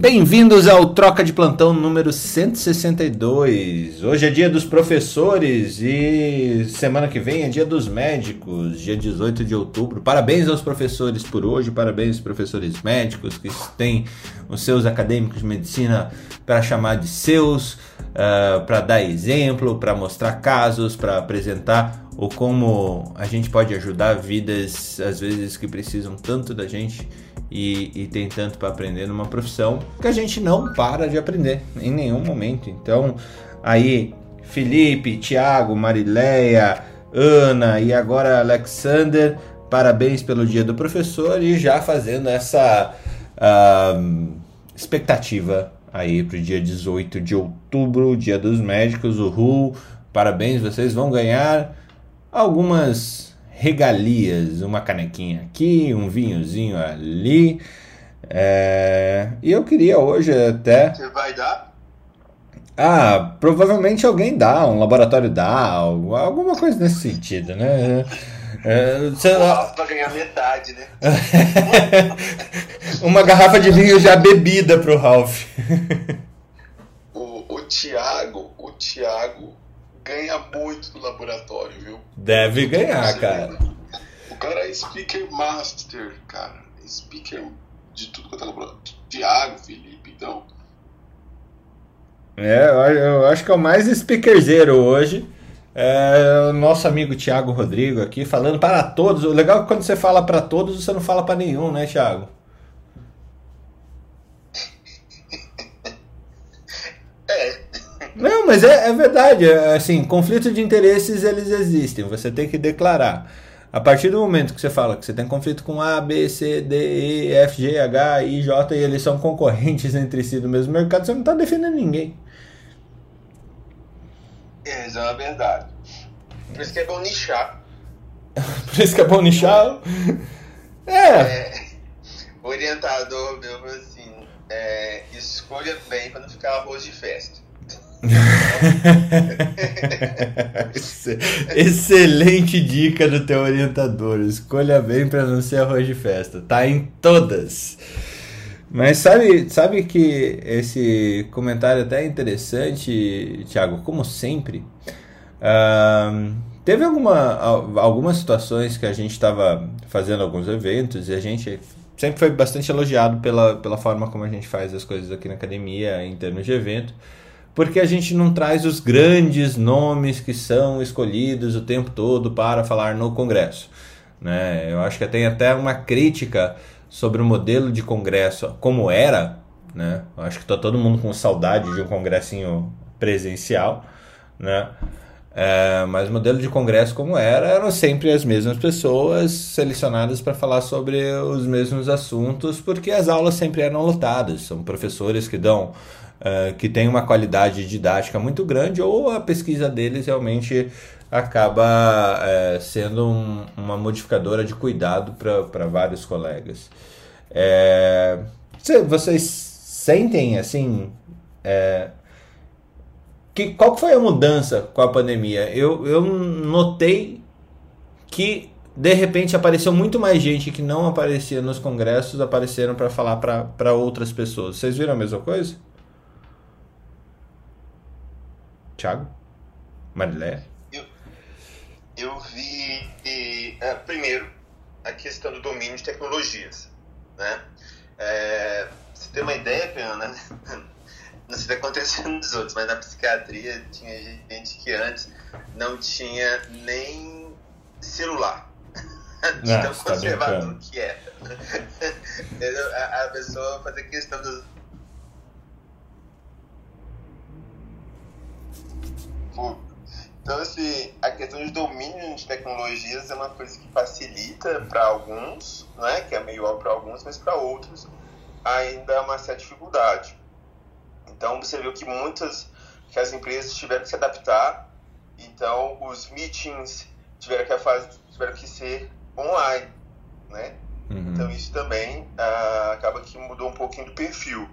Bem-vindos ao Troca de Plantão número 162. Hoje é dia dos professores e semana que vem é dia dos médicos, dia 18 de outubro. Parabéns aos professores por hoje, parabéns aos professores médicos que têm os seus acadêmicos de medicina para chamar de seus, uh, para dar exemplo, para mostrar casos, para apresentar o como a gente pode ajudar vidas, às vezes, que precisam tanto da gente e, e tem tanto para aprender numa profissão que a gente não para de aprender em nenhum momento. Então, aí, Felipe, Tiago, Marileia, Ana e agora Alexander, parabéns pelo dia do professor e já fazendo essa uh, expectativa aí para o dia 18 de outubro, dia dos médicos, uhul, parabéns, vocês vão ganhar algumas regalias, uma canequinha aqui, um vinhozinho ali. É... E eu queria hoje até. Você vai dar? Ah, provavelmente alguém dá, um laboratório dá, alguma coisa nesse sentido, né? É, você... Pra ganhar metade, né? uma garrafa de vinho já bebida pro Ralph. o, o Thiago, o Thiago ganha muito no laboratório, viu? Deve ganhar, cara. O cara é speaker master, cara. Speaker de tudo quanto é laboratório. Thiago, Felipe, então. É, eu acho que é o mais speakerzeiro hoje. É o nosso amigo Thiago Rodrigo aqui falando para todos. O legal é que quando você fala para todos, você não fala para nenhum, né, Thiago? Não, mas é, é verdade. É, assim, conflito de interesses eles existem. Você tem que declarar. A partir do momento que você fala que você tem conflito com A, B, C, D, E, F, G, H, I, J e eles são concorrentes entre si do mesmo mercado, você não está defendendo ninguém. É, isso é uma verdade. Por isso que é bom nichar. Por isso que é bom nichar? É. é orientador meu assim, é, escolha bem para não ficar arroz de festa. Excelente dica do teu orientador. Escolha bem para não ser arroz de festa. Tá em todas. Mas sabe, sabe que esse comentário até é interessante, Thiago, como sempre. Uh, teve alguma, algumas situações que a gente estava fazendo alguns eventos e a gente sempre foi bastante elogiado pela, pela forma como a gente faz as coisas aqui na academia em termos de evento porque a gente não traz os grandes nomes que são escolhidos o tempo todo para falar no Congresso. Né? Eu acho que tem até uma crítica sobre o modelo de Congresso como era. Né? Eu acho que está todo mundo com saudade de um congressinho presencial. Né? É, mas o modelo de congresso como era eram sempre as mesmas pessoas selecionadas para falar sobre os mesmos assuntos, porque as aulas sempre eram lotadas. São professores que dão uh, que tem uma qualidade didática muito grande, ou a pesquisa deles realmente acaba uh, sendo um, uma modificadora de cuidado para vários colegas. É, vocês sentem assim. É, que, qual foi a mudança com a pandemia? Eu, eu notei que de repente apareceu muito mais gente que não aparecia nos congressos, apareceram para falar para outras pessoas. Vocês viram a mesma coisa? Thiago? Marilé? Eu, eu vi, e, é, primeiro, a questão do domínio de tecnologias. Né? É, você tem uma ideia, Piana, né? não sei se está acontecendo nos outros, mas na psiquiatria tinha gente que antes não tinha nem celular. de tão tá conservador que era. a, a pessoa fazer questão dos Então, assim, a questão de domínio de tecnologias é uma coisa que facilita para alguns, né, que é meio óbvio para alguns, mas para outros ainda é uma certa dificuldade. Então, você viu que muitas que as empresas tiveram que se adaptar, então os meetings tiveram que, fazer, tiveram que ser online, né? Uhum. Então, isso também uh, acaba que mudou um pouquinho do perfil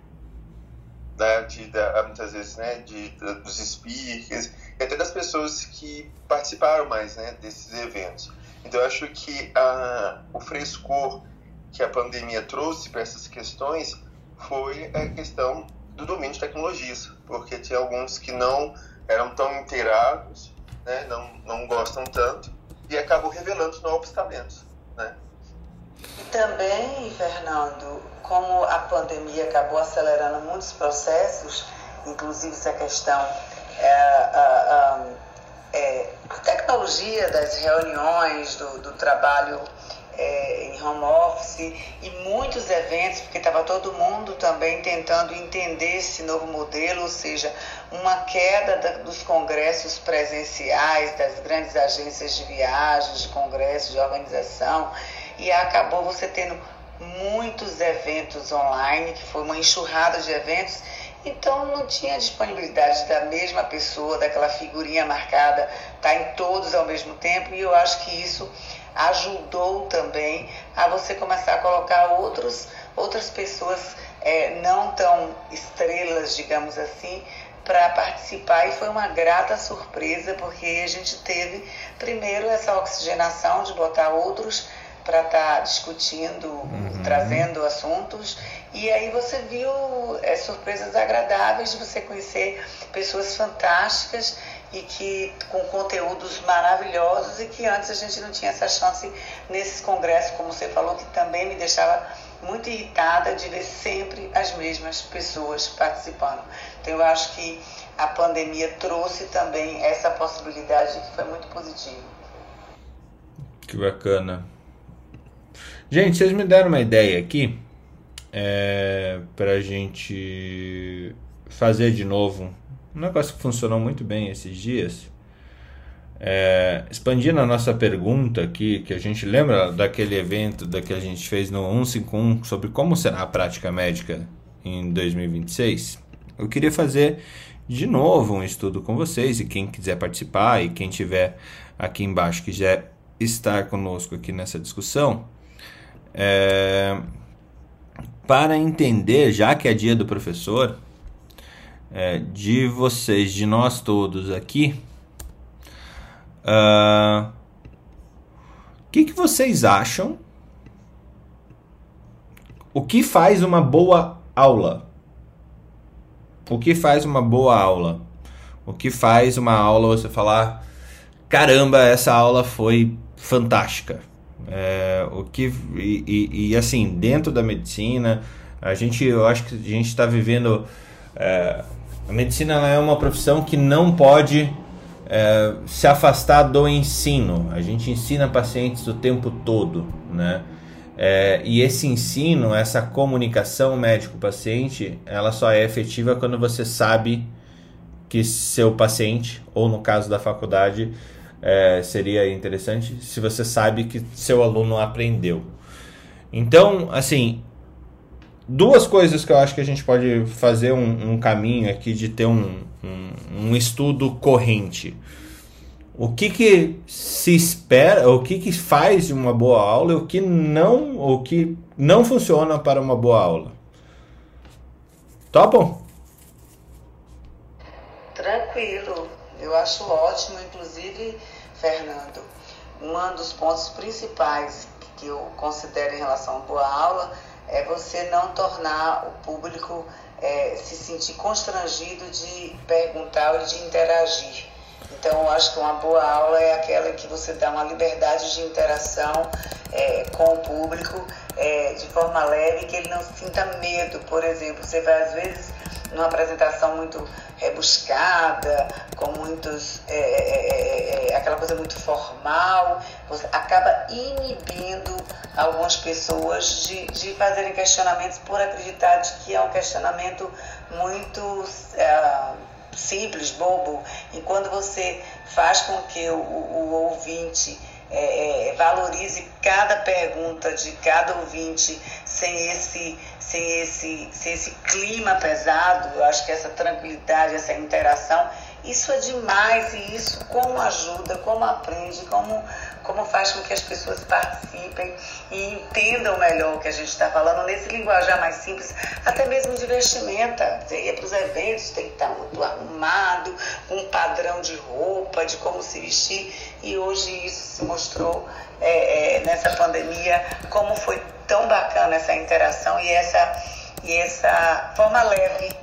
né, de, de, muitas vezes, né, de, de, dos speakers e até das pessoas que participaram mais, né, desses eventos. Então, eu acho que a, o frescor que a pandemia trouxe para essas questões foi a questão do domínio de tecnologias, porque tinha alguns que não eram tão inteirados, né, não, não gostam tanto, e acabou revelando novos talentos. Né? E também, Fernando, como a pandemia acabou acelerando muitos processos, inclusive essa questão, é, a, é, a tecnologia das reuniões, do, do trabalho é, em home office e muitos eventos, porque estava todo mundo também tentando entender esse novo modelo, ou seja, uma queda da, dos congressos presenciais, das grandes agências de viagens, de congressos, de organização, e acabou você tendo muitos eventos online, que foi uma enxurrada de eventos, então não tinha disponibilidade da mesma pessoa, daquela figurinha marcada, tá em todos ao mesmo tempo, e eu acho que isso ajudou também a você começar a colocar outros, outras pessoas é, não tão estrelas, digamos assim, para participar. E foi uma grata surpresa porque a gente teve primeiro essa oxigenação de botar outros para estar tá discutindo, uhum. trazendo assuntos e aí você viu é, surpresas agradáveis de você conhecer pessoas fantásticas e que com conteúdos maravilhosos e que antes a gente não tinha essa chance nesses congressos, como você falou, que também me deixava muito irritada de ver sempre as mesmas pessoas participando. Então eu acho que a pandemia trouxe também essa possibilidade que foi muito positiva. Que bacana. Gente, vocês me deram uma ideia aqui é, para a gente fazer de novo um negócio que funcionou muito bem esses dias. É, expandindo a nossa pergunta aqui, que a gente lembra daquele evento da que a gente fez no 151 sobre como será a prática médica em 2026, eu queria fazer de novo um estudo com vocês e quem quiser participar e quem tiver aqui embaixo quiser estar conosco aqui nessa discussão, é, para entender, já que é dia do professor, é, de vocês, de nós todos aqui, o uh, ah, que, que vocês acham? O que faz uma boa aula? O que faz uma boa aula? O que faz uma aula você falar, caramba, essa aula foi fantástica. É, o que e, e, e, assim dentro da medicina a gente eu acho que a gente está vivendo é, a medicina é uma profissão que não pode é, se afastar do ensino. A gente ensina pacientes o tempo todo, né? É, e esse ensino, essa comunicação médico-paciente, ela só é efetiva quando você sabe que seu paciente, ou no caso da faculdade, é, seria interessante se você sabe que seu aluno aprendeu. Então, assim, duas coisas que eu acho que a gente pode fazer um, um caminho aqui de ter um, um, um, estudo corrente. O que, que se espera, o que, que faz de uma boa aula e o que não, o que não funciona para uma boa aula. Topam? Tranquilo. Eu acho ótimo, inclusive, Fernando, um dos pontos principais que eu considero em relação à boa aula é você não tornar o público é, se sentir constrangido de perguntar ou de interagir. Então, eu acho que uma boa aula é aquela que você dá uma liberdade de interação é, com o público é, de forma leve, que ele não sinta medo. Por exemplo, você vai às vezes numa apresentação muito rebuscada, com muitos. É é, é, é, é, aquela coisa muito formal, você acaba inibindo algumas pessoas de, de fazerem questionamentos por acreditar de que é um questionamento muito simples, bobo. E quando você faz com que o, o ouvinte é, é, valorize cada pergunta de cada ouvinte sem esse, sem, esse, sem esse clima pesado, eu acho que essa tranquilidade, essa interação, isso é demais e isso como ajuda, como aprende, como, como faz com que as pessoas participem e entendam melhor o que a gente está falando nesse linguajar mais simples, até mesmo de vestimenta. Você ia para os eventos, tem que estar muito arrumado, com um padrão de roupa, de como se vestir, e hoje isso se mostrou é, é, nessa pandemia, como foi tão bacana essa interação e essa E essa forma leve,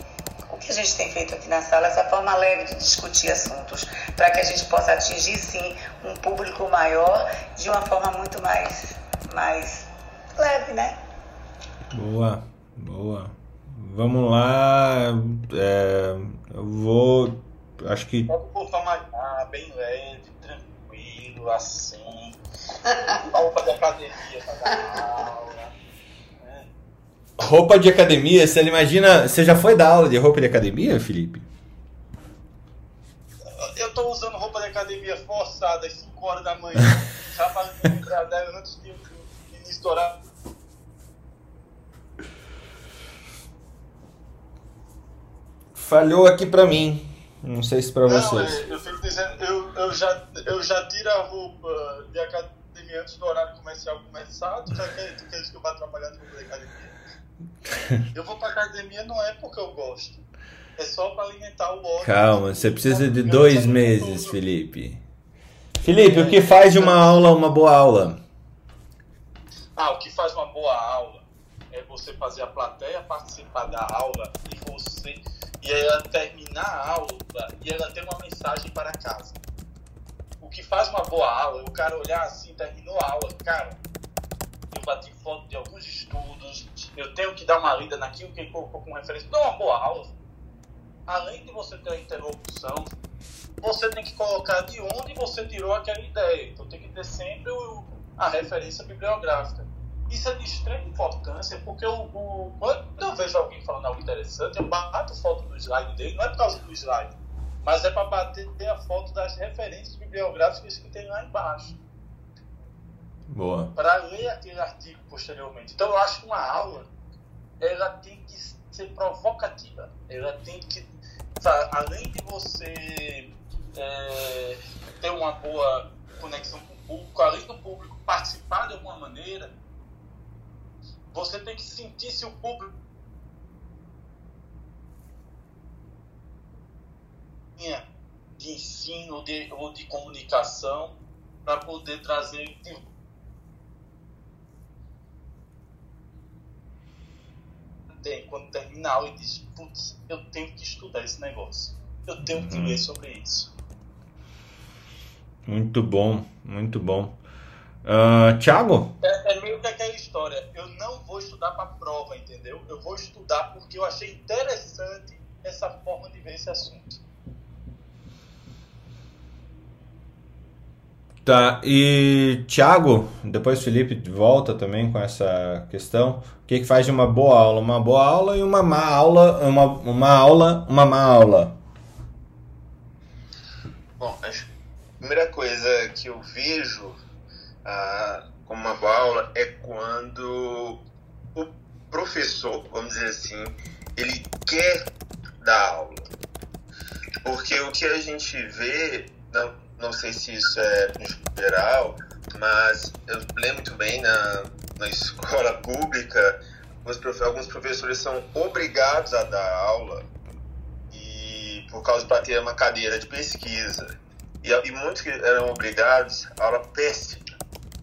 que a gente tem feito aqui na sala, essa forma leve de discutir assuntos, para que a gente possa atingir, sim, um público maior de uma forma muito mais, mais leve, né? Boa, boa. Vamos lá. É, eu vou. Acho que. Pode botar mais bem leve, tranquilo, assim. Roupa de academia pra dar aula. Roupa de academia, você imagina. Você já foi dar aula de roupa de academia, Felipe? Eu tô usando roupa de academia forçada às 5 horas da manhã. já para antes de horário. Falhou aqui pra mim. Não sei se pra Não, vocês. é, eu fico dizendo, eu, eu, já, eu já tiro a roupa de academia antes do horário comercial começar. Tu já quer, tu quer que eu vá trabalhar de roupa de academia? Eu vou pra academia não é porque eu gosto. É só pra alimentar o ódio. Calma, você precisa de dois meses. Felipe. Felipe, o que faz de uma aula uma boa aula? Ah, o que faz uma boa aula é você fazer a plateia participar da aula e você e ela terminar a aula e ela ter uma mensagem para casa. O que faz uma boa aula é o cara olhar assim, terminou a aula, cara, bati foto de alguns estudos, eu tenho que dar uma lida naquilo que ele colocou como referência. Não é uma boa aula. Além de você ter a interrupção, você tem que colocar de onde você tirou aquela ideia. Então tem que ter sempre o- a referência bibliográfica. Isso é de extrema importância, porque o, o- quando eu vejo alguém falando algo interessante, eu bato foto do slide dele, não é por causa do slide, mas é para bater a foto das referências bibliográficas que tem lá embaixo, Boa. para ler aquele artigo posteriormente. Então eu acho que uma aula, ela tem que ser provocativa, ela tem que, sa- além de você é, ter uma boa conexão com o público, além do público participar de alguma maneira, você tem que sentir se o público de ensino de, ou de comunicação para poder trazer tem, quando termina a aula e diz, putz, eu tenho que estudar esse negócio. Eu tenho que ler sobre isso. Muito bom, muito bom. Ah, Thiago? É, é meio que aquela história. Eu não vou estudar para prova, entendeu? Eu vou estudar porque eu achei interessante essa forma de ver esse assunto. Tá, e Thiago, depois Felipe volta também com essa questão. O que, que faz de uma boa aula? Uma boa aula e uma má aula, uma, uma aula, uma má aula. Bom, a primeira coisa que eu vejo ah, como uma boa aula é quando o professor, vamos dizer assim, ele quer dar aula. Porque o que a gente vê, não, não sei se isso é geral, mas eu lembro muito bem na, na escola pública, os profe- alguns professores são obrigados a dar aula e por causa para ter uma cadeira de pesquisa. E, e muitos que eram obrigados, aula péssima,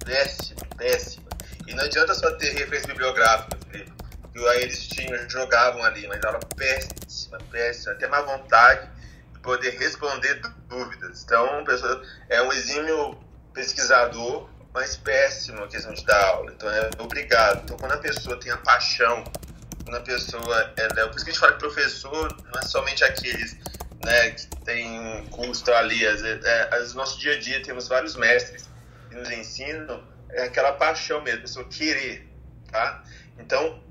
péssima, péssima. E não adianta só ter referência bibliográfica, Felipe. Que aí eles tinham, jogavam ali, mas aula péssima, péssima, até má vontade de poder responder dú- dúvidas. Então, pessoa é um exímio pesquisador, mas péssimo a questão de dar aula. Então, é obrigado. Então, quando a pessoa tem a paixão, quando a pessoa. Ela, é por isso que a gente fala que professor não é somente aqueles né, que tem um custo ali. Às vezes, é, no nosso dia a dia temos vários mestres que nos ensinam é aquela paixão mesmo, a pessoa querer, tá? Então,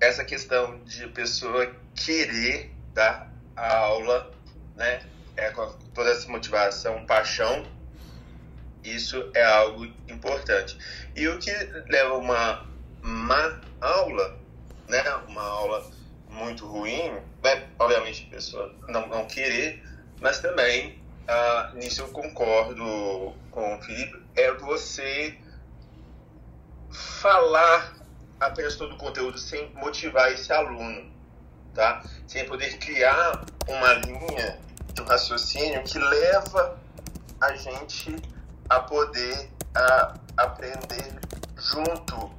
essa questão de pessoa querer dar a aula, né, é com toda essa motivação, paixão, isso é algo importante. E o que leva uma má aula, né, uma aula muito ruim, né, obviamente a pessoa não, não querer, mas também, ah, nisso eu concordo com o Felipe, é você falar apenas todo o conteúdo sem motivar esse aluno, tá? Sem poder criar uma linha um raciocínio que leva a gente a poder a, aprender junto,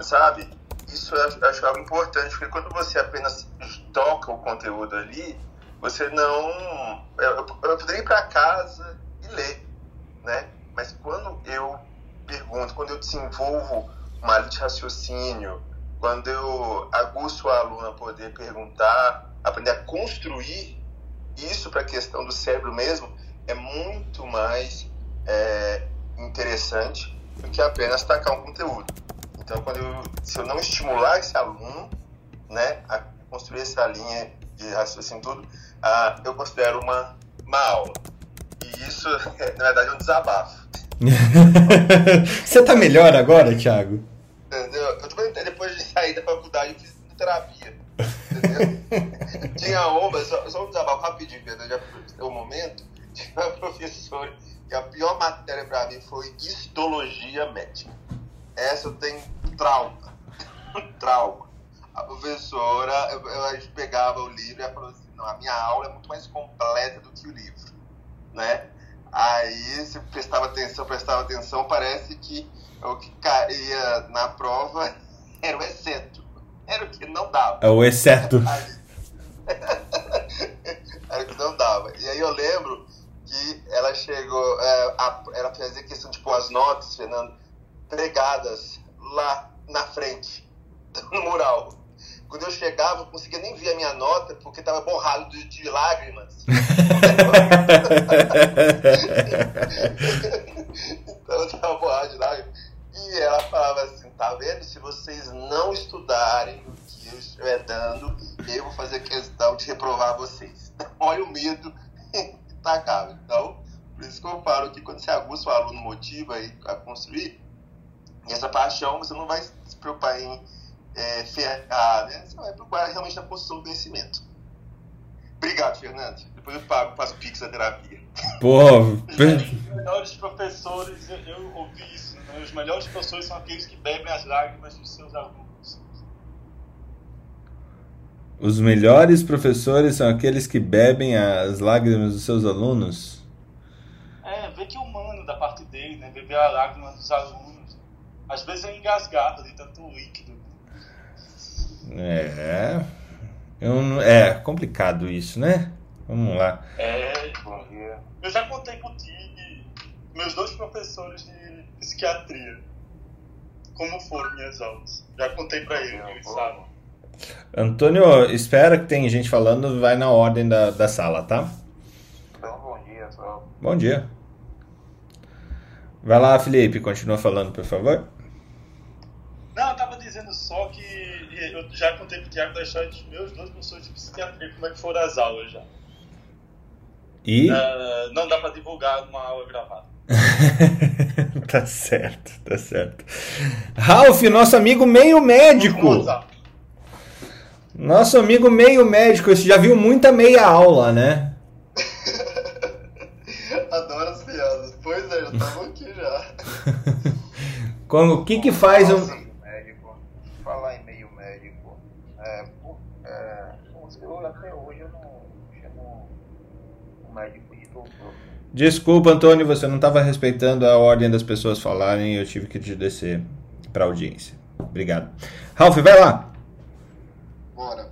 sabe? isso eu acho, algo importante, porque quando você apenas toca o conteúdo ali, você não. Eu, eu poderia ir para casa e ler, né? Mas quando eu pergunto, quando eu desenvolvo uma linha de raciocínio, quando eu aguço a poder perguntar, aprender a construir isso para a questão do cérebro mesmo, é muito mais é, interessante do que apenas tacar um conteúdo. Então, quando eu, se eu não estimular esse aluno né, a construir essa linha de raciocínio tudo, ah, eu considero uma, uma aula. E isso, na verdade, é um desabafo. Você tá melhor agora, Thiago? Entendeu? Eu tô, depois de sair da faculdade, eu fiz terapia. Entendeu? Tinha uma, só, só um desabafo rapidinho, Pedro, já foi o momento. Tinha uma professora, e a pior matéria pra mim foi histologia médica. Essa eu tenho trauma. trauma. A professora, eu, a gente pegava o livro e ela falou assim, não, a minha aula é muito mais completa do que o livro, né? Aí, se prestava atenção, prestava atenção, parece que o que caía na prova era o exceto. Era o que não dava. É o exceto. era o que não dava. E aí eu lembro que ela chegou, é, a, ela fazia questão de pôr as notas, Fernando, pregadas lá na frente, no mural. Quando eu chegava, eu não conseguia nem ver a minha nota, porque estava borrado de, de lágrimas. então, estava borrado de lágrimas. E ela falava assim, tá vendo? Se vocês não estudarem o que eu estiver dando, eu vou fazer questão de reprovar vocês. Olha o medo que tá Então, por isso que eu falo que quando você aguça o aluno, motiva a construir, essa paixão você não vai se preocupar em é, ferrar, né? Você vai preocupar realmente na construção do conhecimento. Obrigado, Fernando. Depois eu pago, faço pix da terapia. Pô, melhores professores, eu ouvi isso, né? os melhores professores são aqueles que bebem as lágrimas dos seus alunos. Os melhores professores são aqueles que bebem as lágrimas dos seus alunos? É, vê que é humano da parte dele, né? Beber a lágrima dos alunos. Às vezes é engasgado de tanto líquido. É. Eu, é complicado isso, né? Vamos lá. É, bom dia. Eu já contei contigo meus dois professores de psiquiatria. Como foram minhas aulas. Já contei pra eles, eles sabem. Antônio, espera que tem gente falando, vai na ordem da, da sala, tá? Então, bom dia, só. Bom dia. Vai lá, Felipe, continua falando, por favor. Não, eu tava dizendo só que eu já contei pro Tiago da história dos meus dois professores de psiquiatria, como é que foram as aulas já. E? Uh, não dá pra divulgar uma aula gravada. tá certo, tá certo. Ralph, nosso amigo meio médico. Nosso amigo meio médico, você já viu muita meia aula, né? Adoro as piadas. Pois é, já tava aqui já. Como, o que que faz um... Médico, falar em meio médico, é, é, eu, até hoje eu não chamo o médico de doutor. Desculpa, Antônio, você não estava respeitando a ordem das pessoas falarem e eu tive que te descer para audiência. Obrigado. Ralph, vai lá. Bora.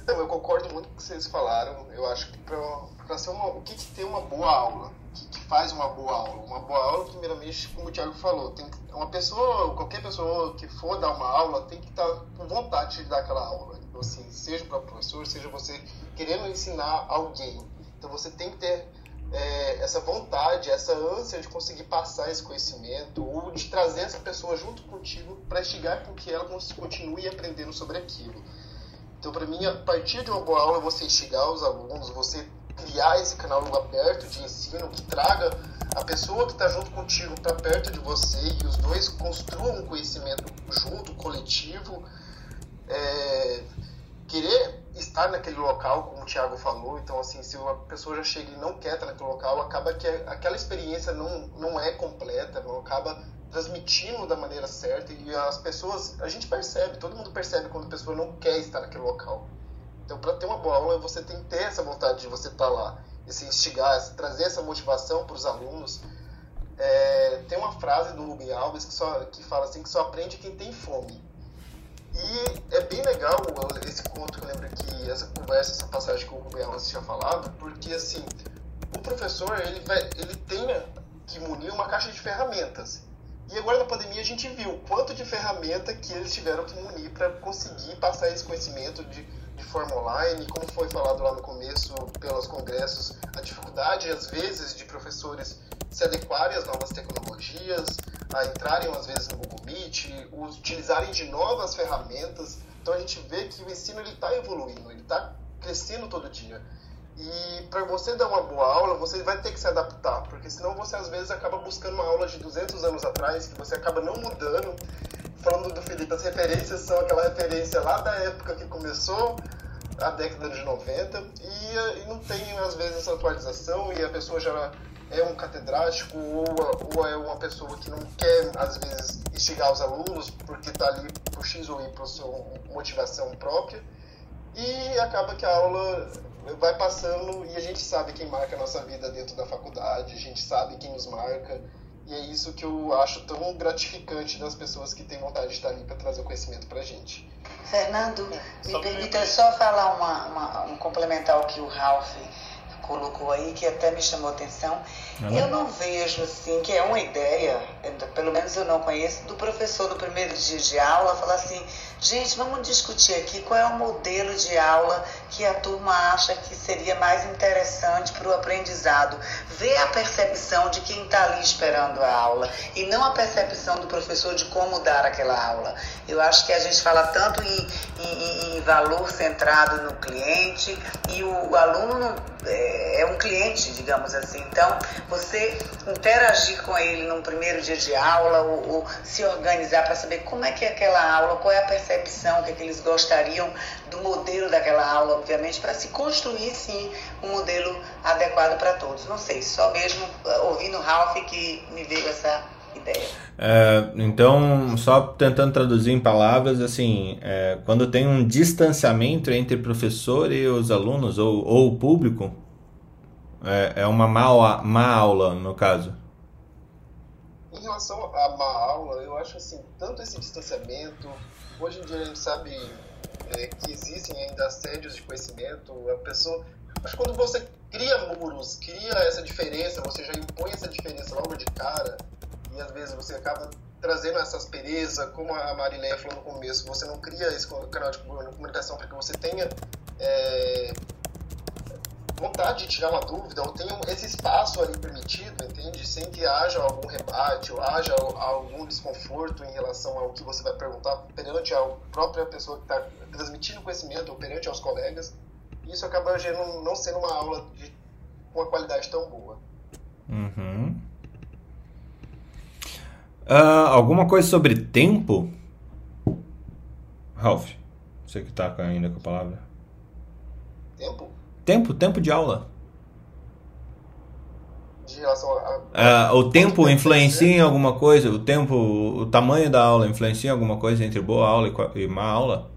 Então, eu concordo muito com o que vocês falaram. Eu acho que para ser uma. O que, que tem uma boa aula? O que, que, faz uma boa aula? Uma boa aula, primeiramente, como o Thiago falou, tem uma pessoa, qualquer pessoa que for dar uma aula, tem que estar tá com vontade de dar aquela aula. Então, assim, seja para professor, seja você querendo ensinar alguém. Então, você tem que ter é, essa vontade, essa ânsia de conseguir passar esse conhecimento ou de trazer essa pessoa junto contigo para instigar com que ela continue aprendendo sobre aquilo. Então, para mim, a partir de uma boa aula, você instigar os alunos, você criar esse canal aberto de ensino que traga a pessoa que está junto contigo para perto de você e os dois construam um conhecimento junto, coletivo. É, querer estar naquele local, como o Thiago falou, então assim, se uma pessoa já chega e não quer estar naquele local, acaba que aquela experiência não, não é completa, não acaba transmitindo da maneira certa e as pessoas, a gente percebe, todo mundo percebe quando a pessoa não quer estar naquele local. Então, para ter uma boa aula, você tem que ter essa vontade de você estar lá, esse instigar, trazer essa motivação para os alunos. É, tem uma frase do Rubem Alves que, só, que fala assim que só aprende quem tem fome. E é bem legal esse conto que eu lembro que essa conversa, essa passagem que o Rubem Alves tinha falado, porque assim, o professor ele, vai, ele tem que munir uma caixa de ferramentas. E agora na pandemia a gente viu quanto de ferramenta que eles tiveram que munir para conseguir passar esse conhecimento de, de forma online, como foi falado lá no começo pelos congressos, a dificuldade às vezes de professores se adequarem às novas tecnologias, a entrarem às vezes no Google Meet, utilizarem de novas ferramentas. Então a gente vê que o ensino ele está evoluindo, ele está crescendo todo dia. E para você dar uma boa aula, você vai ter que se adaptar, porque senão você às vezes acaba buscando uma aula de 200 anos atrás, que você acaba não mudando. Falando do Felipe, as referências são aquela referência lá da época que começou, a década de 90, e, e não tem às vezes essa atualização e a pessoa já é um catedrático ou, ou é uma pessoa que não quer, às vezes, instigar os alunos porque está ali por X ou Y por sua motivação própria. E acaba que a aula vai passando e a gente sabe quem marca a nossa vida dentro da faculdade, a gente sabe quem nos marca. E é isso que eu acho tão gratificante das pessoas que têm vontade de estar ali para trazer o conhecimento para a gente. Fernando, me permita só falar uma, uma, um complementar ao que o Ralph colocou aí, que até me chamou a atenção. Uhum. Eu não vejo assim, que é uma ideia, pelo menos eu não conheço, do professor no primeiro dia de aula falar assim, gente, vamos discutir aqui qual é o modelo de aula que a turma acha que seria mais interessante para o aprendizado. Ver a percepção de quem está ali esperando a aula e não a percepção do professor de como dar aquela aula. Eu acho que a gente fala tanto em, em, em valor centrado no cliente e o, o aluno não, é, é um cliente, digamos assim. Então, você interagir com ele num primeiro dia de aula ou, ou se organizar para saber como é que é aquela aula, qual é a percepção, que, é que eles gostariam do modelo daquela aula, obviamente, para se construir sim um modelo adequado para todos. Não sei, só mesmo uh, ouvindo o Ralph que me veio essa ideia. É, então, só tentando traduzir em palavras, assim, é, quando tem um distanciamento entre professor e os alunos ou, ou o público, é, é uma má, má aula, no caso. Em relação à má aula, eu acho assim, tanto esse distanciamento, hoje em dia a gente sabe é, que existem ainda assédios de conhecimento, a pessoa. Acho que quando você cria muros, cria essa diferença, você já impõe essa diferença logo de cara, e às vezes você acaba trazendo essa aspereza, como a Marileia falou no começo, você não cria esse canal de comunicação para que você tenha é, vontade de tirar uma dúvida ou tenha esse espaço ali permitido, entende? Sem que haja algum rebate ou haja algum desconforto em relação ao que você vai perguntar perante a própria pessoa que está transmitindo conhecimento ou perante aos colegas. Isso acaba gerando, não sendo uma aula de uma qualidade tão boa. Uhum. Uh, alguma coisa sobre tempo? Ralph, você que está ainda com a palavra. Tempo? Tempo, tempo de aula. De relação a. Uh, o tempo influencia em alguma coisa? O tempo, o tamanho da aula influencia em alguma coisa entre boa aula e má aula?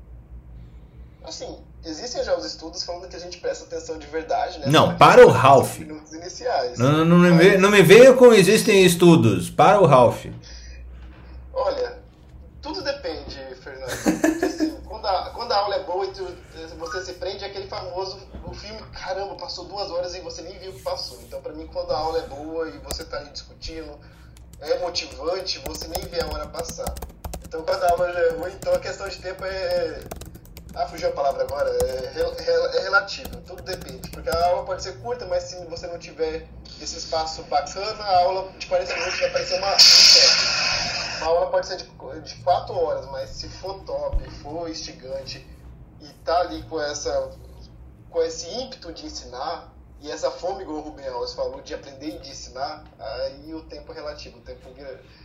Assim, existem já os estudos falando que a gente presta atenção de verdade, né? Não, para o Ralph. Iniciais, não, não, não, mas... me, não me veio com existem estudos. Para o Ralph. Olha, tudo depende, Fernando. assim, quando, a, quando a aula é boa e tu, você se prende àquele famoso o filme, caramba, passou duas horas e você nem viu o que passou. Então, para mim, quando a aula é boa e você tá ali discutindo, é motivante, você nem vê a hora passar. Então, quando a aula já é ruim, então a questão de tempo é. Ah, fugiu a palavra agora. É, é, relativo, tudo depende. Porque a aula pode ser curta, mas se você não tiver esse espaço bacana, a aula de 40 minutos vai parecer uma, uma aula pode ser de, de 4 horas, mas se for top, for instigante e tá ali com essa com esse ímpeto de ensinar e essa fome, igual o Rubem Alves falou, de aprender e de ensinar, aí o tempo é relativo. O tempo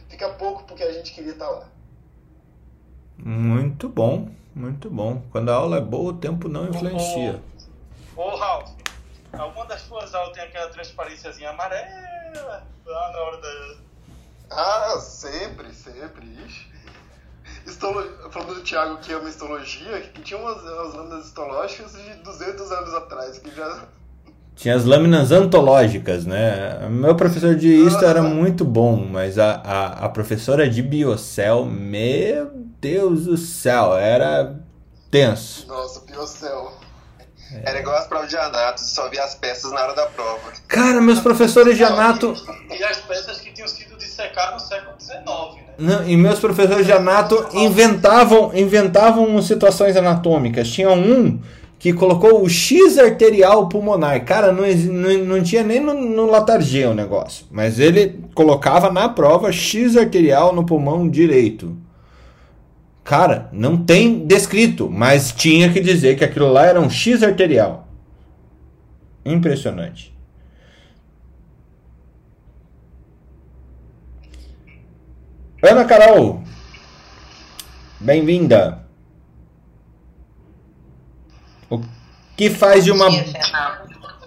fica pouco porque a gente queria estar lá. Muito bom, muito bom. Quando a aula é boa, o tempo não influencia. Ô, ô Ralf, alguma das suas aulas tem aquela transparênciazinha amarela lá na hora da. Ah, sempre, sempre. Ixi estolo... falando do Thiago que ama histologia, que tinha umas, umas lâminas histológicas de 200 anos atrás, que já... tinha as lâminas antológicas, né? Meu professor de Histo era muito bom, mas a, a, a professora de Biocel, meu Deus do céu, era tenso. Nossa, Biocel. Era igual as provas de anato, só via as peças na hora da prova. Cara, meus professores de anato. E as peças que tinham sido dissecadas no século XIX, né? Não, e meus professores de anato inventavam, inventavam situações anatômicas. Tinha um que colocou o X arterial pulmonar. Cara, não, não, não tinha nem no, no Latargê o negócio. Mas ele colocava na prova X arterial no pulmão direito. Cara, não tem descrito, mas tinha que dizer que aquilo lá era um X arterial. Impressionante. Ana Carol, bem-vinda. Que faz de uma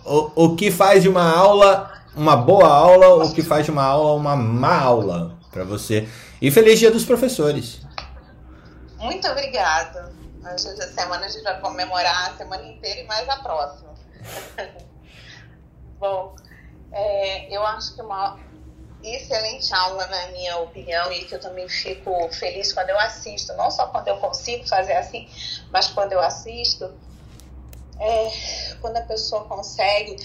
o, o que faz de uma aula uma boa aula, o que faz de uma aula uma má aula para você? E feliz dia dos professores. Muito obrigada. Hoje essa semana a gente vai comemorar a semana inteira e mais a próxima. Bom, é, eu acho que uma excelente aula, na minha opinião, e que eu também fico feliz quando eu assisto, não só quando eu consigo fazer assim, mas quando eu assisto, é quando a pessoa consegue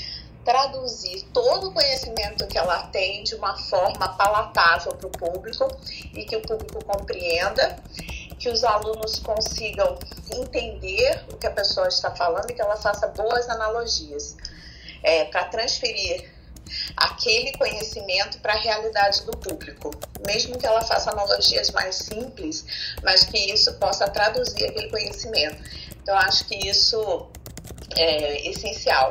traduzir todo o conhecimento que ela tem de uma forma palatável para o público e que o público compreenda, que os alunos consigam entender o que a pessoa está falando e que ela faça boas analogias é, para transferir aquele conhecimento para a realidade do público, mesmo que ela faça analogias mais simples, mas que isso possa traduzir aquele conhecimento. Então, acho que isso é essencial.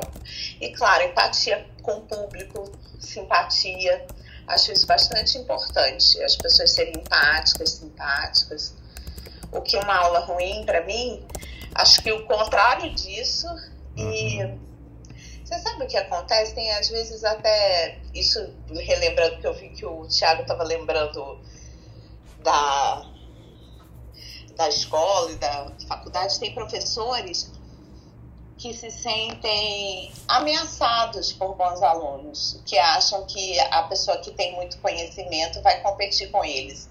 E, claro, empatia com o público, simpatia, acho isso bastante importante, as pessoas serem empáticas, simpáticas. O que é uma aula ruim para mim, acho que o contrário disso e você sabe o que acontece? Tem às vezes até isso relembrando que eu vi que o Thiago estava lembrando da da escola e da faculdade tem professores que se sentem ameaçados por bons alunos, que acham que a pessoa que tem muito conhecimento vai competir com eles.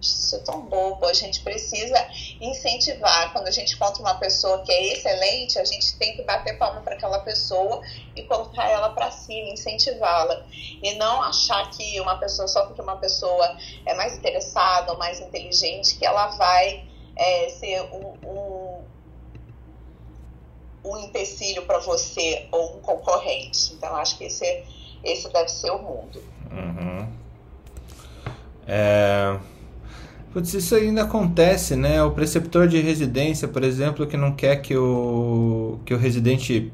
Isso é tão bobo, a gente precisa incentivar. Quando a gente encontra uma pessoa que é excelente, a gente tem que bater palma para aquela pessoa e colocar ela para cima, incentivá-la. E não achar que uma pessoa, só porque uma pessoa é mais interessada ou mais inteligente, que ela vai é, ser um, um, um empecilho para você ou um concorrente. Então, acho que esse, esse deve ser o mundo. Uhum. É... Putz, isso ainda acontece, né? O preceptor de residência, por exemplo, que não quer que o, que o residente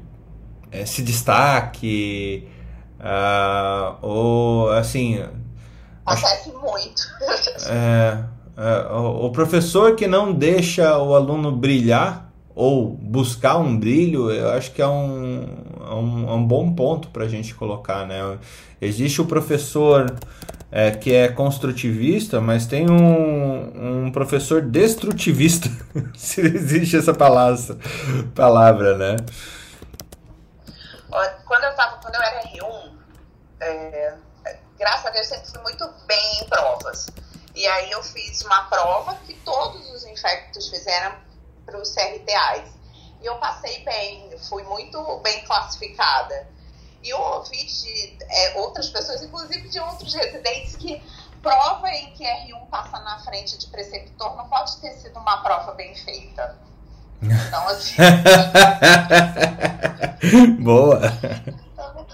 é, se destaque, uh, ou assim. Acontece muito. É, é, o professor que não deixa o aluno brilhar ou buscar um brilho, eu acho que é um, é um, é um bom ponto para a gente colocar, né? Existe o professor é, que é construtivista, mas tem um, um professor destrutivista, se existe essa palavra, palavra né? Quando eu, tava, quando eu era R1, é, graças a Deus eu sempre fui muito bem em provas. E aí eu fiz uma prova que todos os infectos fizeram para os CRTAs. E eu passei bem, fui muito bem classificada. E eu ouvi de é, outras pessoas, inclusive de outros residentes, que prova em que R1 passa na frente de preceptor não pode ter sido uma prova bem feita. Então, assim. Boa. Então,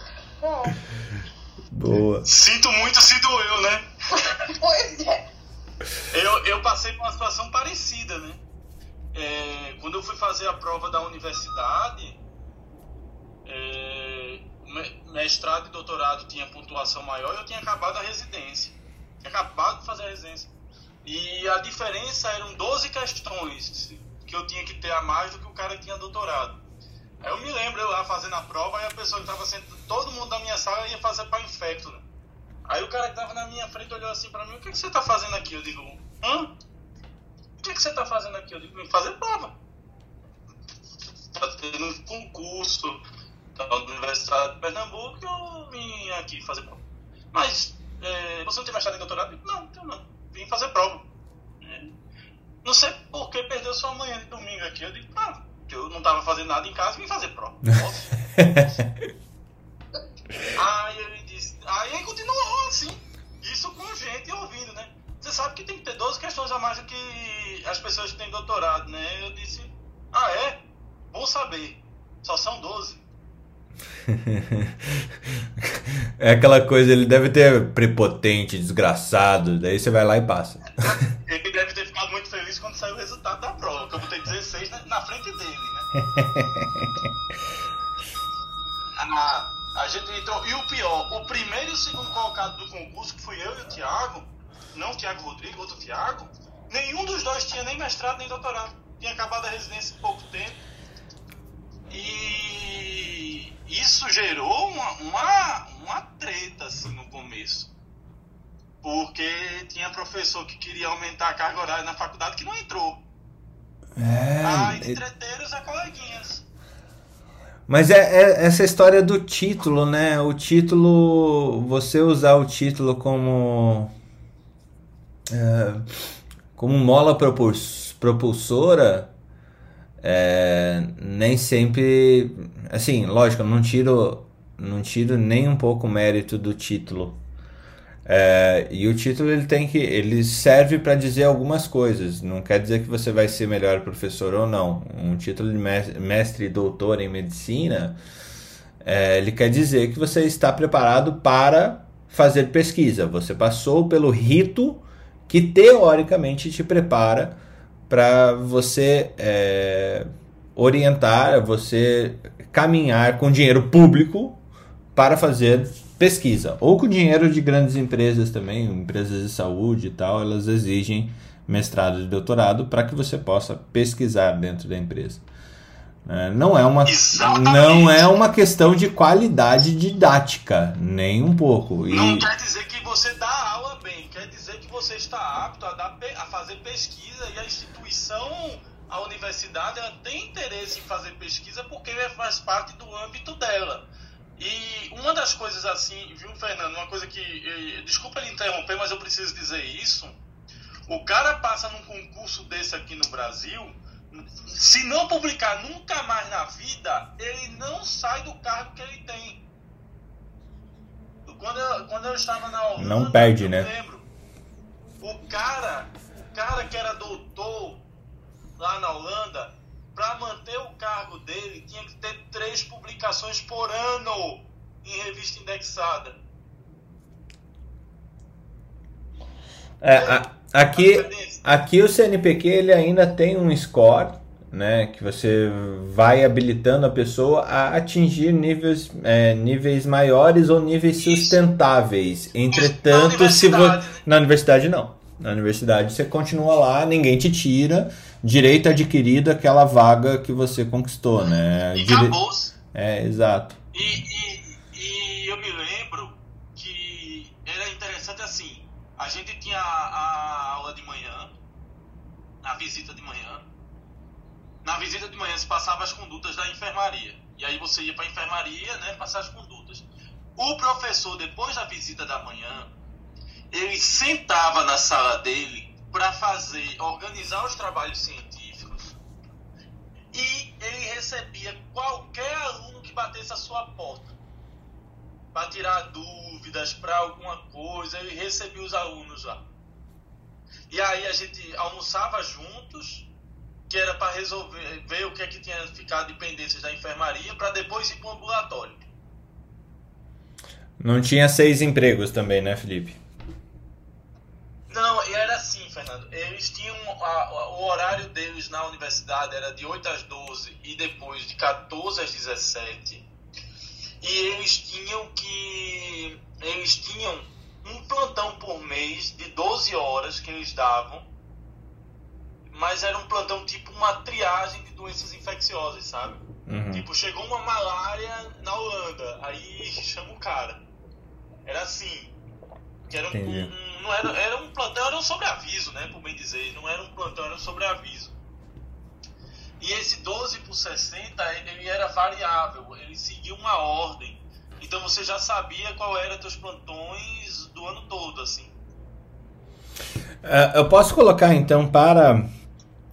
é. Boa. Sinto muito se doeu, né? Pois é. Eu, eu passei por uma situação parecida, né? É, quando eu fui fazer a prova da universidade, é, mestrado e doutorado tinha pontuação maior e eu tinha acabado a residência. Tinha acabado de fazer a residência. E a diferença eram 12 questões que eu tinha que ter a mais do que o cara que tinha doutorado. Aí eu me lembro eu lá fazendo a prova e a pessoa que estava sentando, todo mundo da minha sala ia fazer para infecto. Né? Aí o cara que estava na minha frente olhou assim para mim: O que, que você está fazendo aqui? Eu digo: Hã? O que, que você está fazendo aqui? Eu digo: Vim fazer prova. Tá tendo um concurso da Universidade de Pernambuco eu vim aqui fazer prova. Mas é, você não tem mestrado em doutorado? Eu digo, não, não, não. Vim fazer prova. É, não sei por que perdeu sua manhã de domingo aqui. Eu digo, ah, eu não estava fazendo nada em casa, vim fazer prova. aí ele disse, aí ele continuou assim, isso com gente ouvindo, né? Você sabe que tem que ter 12 questões a mais do que as pessoas que têm doutorado, né? Eu disse, ah é? Vou saber. Só são 12. É aquela coisa, ele deve ter prepotente, desgraçado, daí você vai lá e passa. Ele deve ter ficado muito feliz quando saiu o resultado da prova, que eu botei 16 na, na frente dele, né? a, a gente entrou, e o pior, o primeiro e o segundo colocado do concurso, que fui eu e o Thiago, não o Thiago Rodrigo, outro Thiago, nenhum dos dois tinha nem mestrado nem doutorado. Tinha acabado a residência em pouco tempo. E isso gerou uma, uma, uma treta assim, no começo. Porque tinha professor que queria aumentar a carga horária na faculdade que não entrou. É, Ah, e- entreter os coleguinhas. Mas é, é essa história do título, né? O título, você usar o título como é, como mola propulsora, é, nem sempre, assim, lógico, não tiro, não tiro nem um pouco o mérito do título. É, e o título ele tem que, ele serve para dizer algumas coisas. Não quer dizer que você vai ser melhor professor ou não. Um título de mes- mestre e doutor em medicina, é, ele quer dizer que você está preparado para fazer pesquisa. Você passou pelo rito que teoricamente te prepara para você é, orientar, você caminhar com dinheiro público para fazer pesquisa. Ou com dinheiro de grandes empresas também, empresas de saúde e tal, elas exigem mestrado e doutorado para que você possa pesquisar dentro da empresa. É, Não é, uma, Exatamente. não é uma questão de qualidade didática, nem um pouco. E, Não quer dizer que você dá aula bem, quer dizer que você está apto a, dar a fazer pesquisa e a instituição, a universidade, ela tem interesse em fazer pesquisa porque faz parte do âmbito dela. E uma das coisas assim, viu, Fernando? Uma coisa que. eh, Desculpa ele interromper, mas eu preciso dizer isso. O cara passa num concurso desse aqui no Brasil, se não publicar nunca mais na vida, ele não sai do cargo que ele tem. Quando eu, quando eu estava na Holanda, Não perde, eu né? lembro. O cara, o cara que era doutor lá na Holanda, para manter o cargo dele, tinha que ter três publicações por ano em revista indexada. É, a- aqui, aqui o CNPq ele ainda tem um score, né, que você vai habilitando a pessoa a atingir níveis, é, níveis maiores ou níveis sustentáveis. Entretanto, se né? na universidade não. Na universidade você continua lá, ninguém te tira, direito adquirido aquela vaga que você conquistou, né? E Dire-. É, exato. E, e eu me lembro que era interessante assim, a gente tinha a, a aula de manhã, a visita de manhã. Na visita de manhã se passava as condutas da enfermaria. E aí você ia para a enfermaria, né, passar as condutas. O professor, depois da visita da manhã, ele sentava na sala dele para fazer, organizar os trabalhos científicos e ele recebia qualquer aluno que batesse a sua porta para tirar dúvidas, para alguma coisa, ele recebia os alunos lá. E aí a gente almoçava juntos, que era para resolver, ver o que é que tinha ficado de pendências da enfermaria, para depois ir para o ambulatório. Não tinha seis empregos também, né, Felipe? Não, e era assim, Fernando. Eles tinham. a- a- o horário deles na universidade era de 8 às 12 e depois de 14 às 17. E eles tinham que. Eles tinham um plantão por mês de 12 horas que eles davam. Mas era um plantão tipo uma triagem de doenças infecciosas, sabe? Uhum. Tipo, chegou uma malária na Holanda, aí chama o cara. Era assim. Que era um, um- não era, era um plantão, era um sobreaviso, né? Por bem dizer. Não era um plantão, era um sobreaviso. E esse 12 por 60, ele era variável, ele seguia uma ordem. Então você já sabia qual eram teus plantões do ano todo, assim. Uh, eu posso colocar então para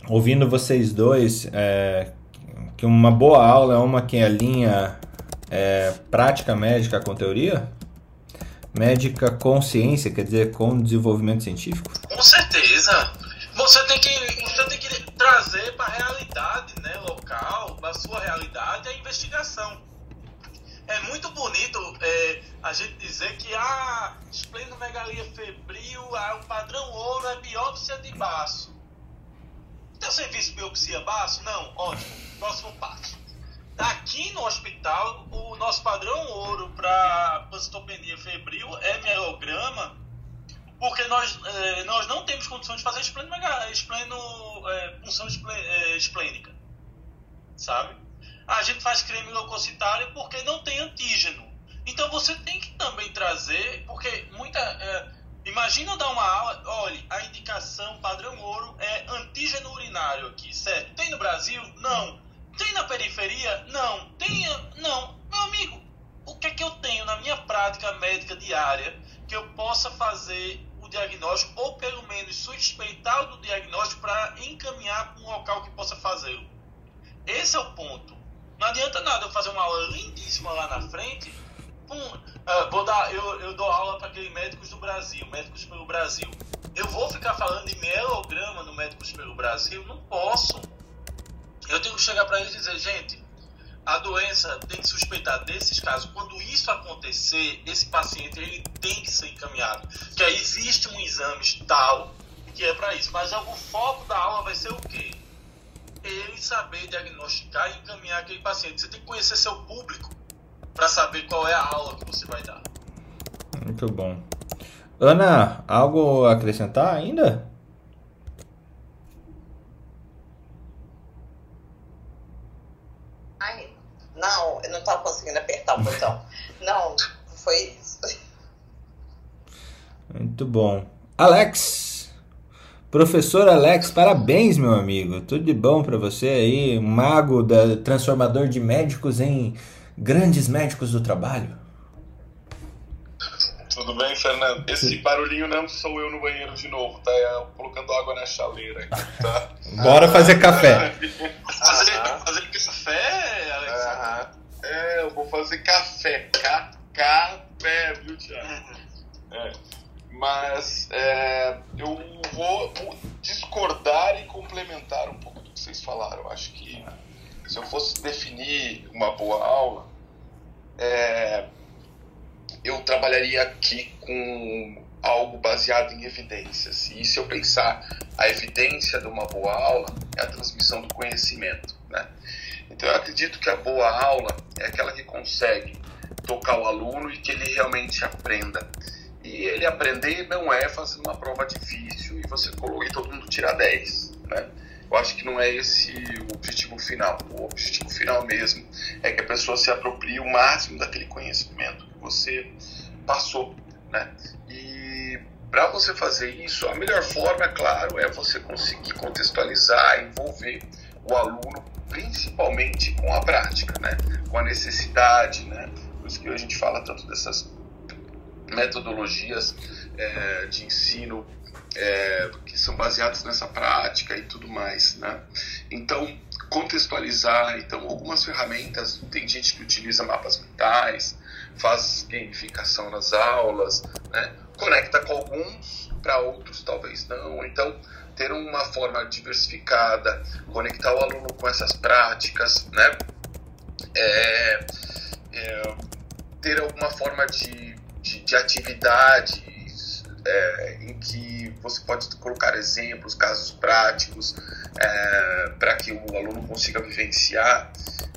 ouvindo vocês dois é, que uma boa aula é uma que alinha é, prática médica com teoria? Médica com ciência, quer dizer, com desenvolvimento científico? Com certeza. Você tem que investigação. É muito bonito é, a gente dizer que a ah, esplenomegalia febril, ah, o padrão ouro é biópsia de baço. Tem serviço biopsia baço? Não? Ótimo. Próximo passo. Aqui no hospital, o nosso padrão ouro para pancitopenia febril é mielograma, porque nós, eh, nós não temos condição de fazer espleno, espleno, eh, função eh, esplênica, sabe? A gente faz creme leucocitário porque não tem antígeno. Então você tem que também trazer, porque muita Imagina dar uma aula, olha, a indicação padrão ouro é antígeno urinário aqui, certo? Tem no Brasil? Não. Tem na periferia? Não. Tem, não. Meu amigo, o que é que eu tenho na minha prática médica diária que eu possa fazer o diagnóstico ou pelo menos suspeitar do diagnóstico para encaminhar para um local que possa fazê-lo? Esse é o ponto. Não adianta nada eu fazer uma aula lindíssima lá na frente uh, vou dar, eu, eu dou aula para aqueles médicos do Brasil, médicos pelo Brasil. Eu vou ficar falando de mielograma no Médicos pelo Brasil? Não posso. Eu tenho que chegar para eles e dizer, gente, a doença tem que suspeitar desses casos. Quando isso acontecer, esse paciente ele tem que ser encaminhado. Que existe um exame tal que é para isso. Mas o foco da aula vai ser o quê? Ele saber diagnosticar e encaminhar aquele paciente. Você tem que conhecer seu público para saber qual é a aula que você vai dar. Muito bom. Ana, algo a acrescentar ainda? Ai, não, eu não estava conseguindo apertar o botão. não, foi isso. Muito bom. Alex, professor Alex, parabéns, meu amigo. Tudo de bom para você aí, mago da transformador de médicos em grandes médicos do trabalho. Tudo bem, Fernando? Esse barulhinho não sou eu no banheiro de novo, tá? É colocando água na chaleira aqui, tá? Bora fazer café. fazer, fazer café, Alex? É, eu vou fazer café. Ca café, viu, Thiago? É. Mas é, eu vou discordar e complementar um pouco do que vocês falaram. Acho que se eu fosse definir uma boa aula, é, eu trabalharia aqui com algo baseado em evidências. E se eu pensar a evidência de uma boa aula, é a transmissão do conhecimento. Né? Então eu acredito que a boa aula é aquela que consegue tocar o aluno e que ele realmente aprenda. E ele aprender não é fazendo uma prova difícil e você e todo mundo tirar 10. Né? Eu acho que não é esse o objetivo final. O objetivo final mesmo é que a pessoa se aproprie o máximo daquele conhecimento que você passou, né? E para você fazer isso, a melhor forma, é claro, é você conseguir contextualizar, envolver o aluno, principalmente com a prática, né? Com a necessidade, né? Por isso que a gente fala tanto dessas metodologias é, de ensino é, que são baseadas nessa prática e tudo mais, né? Então, contextualizar, então, algumas ferramentas, tem gente que utiliza mapas mentais, faz gamificação nas aulas, né? Conecta com alguns, para outros talvez não. Então, ter uma forma diversificada, conectar o aluno com essas práticas, né? É, é, ter alguma forma de, de, de atividade é, em que você pode colocar exemplos, casos práticos, é, para que o aluno consiga vivenciar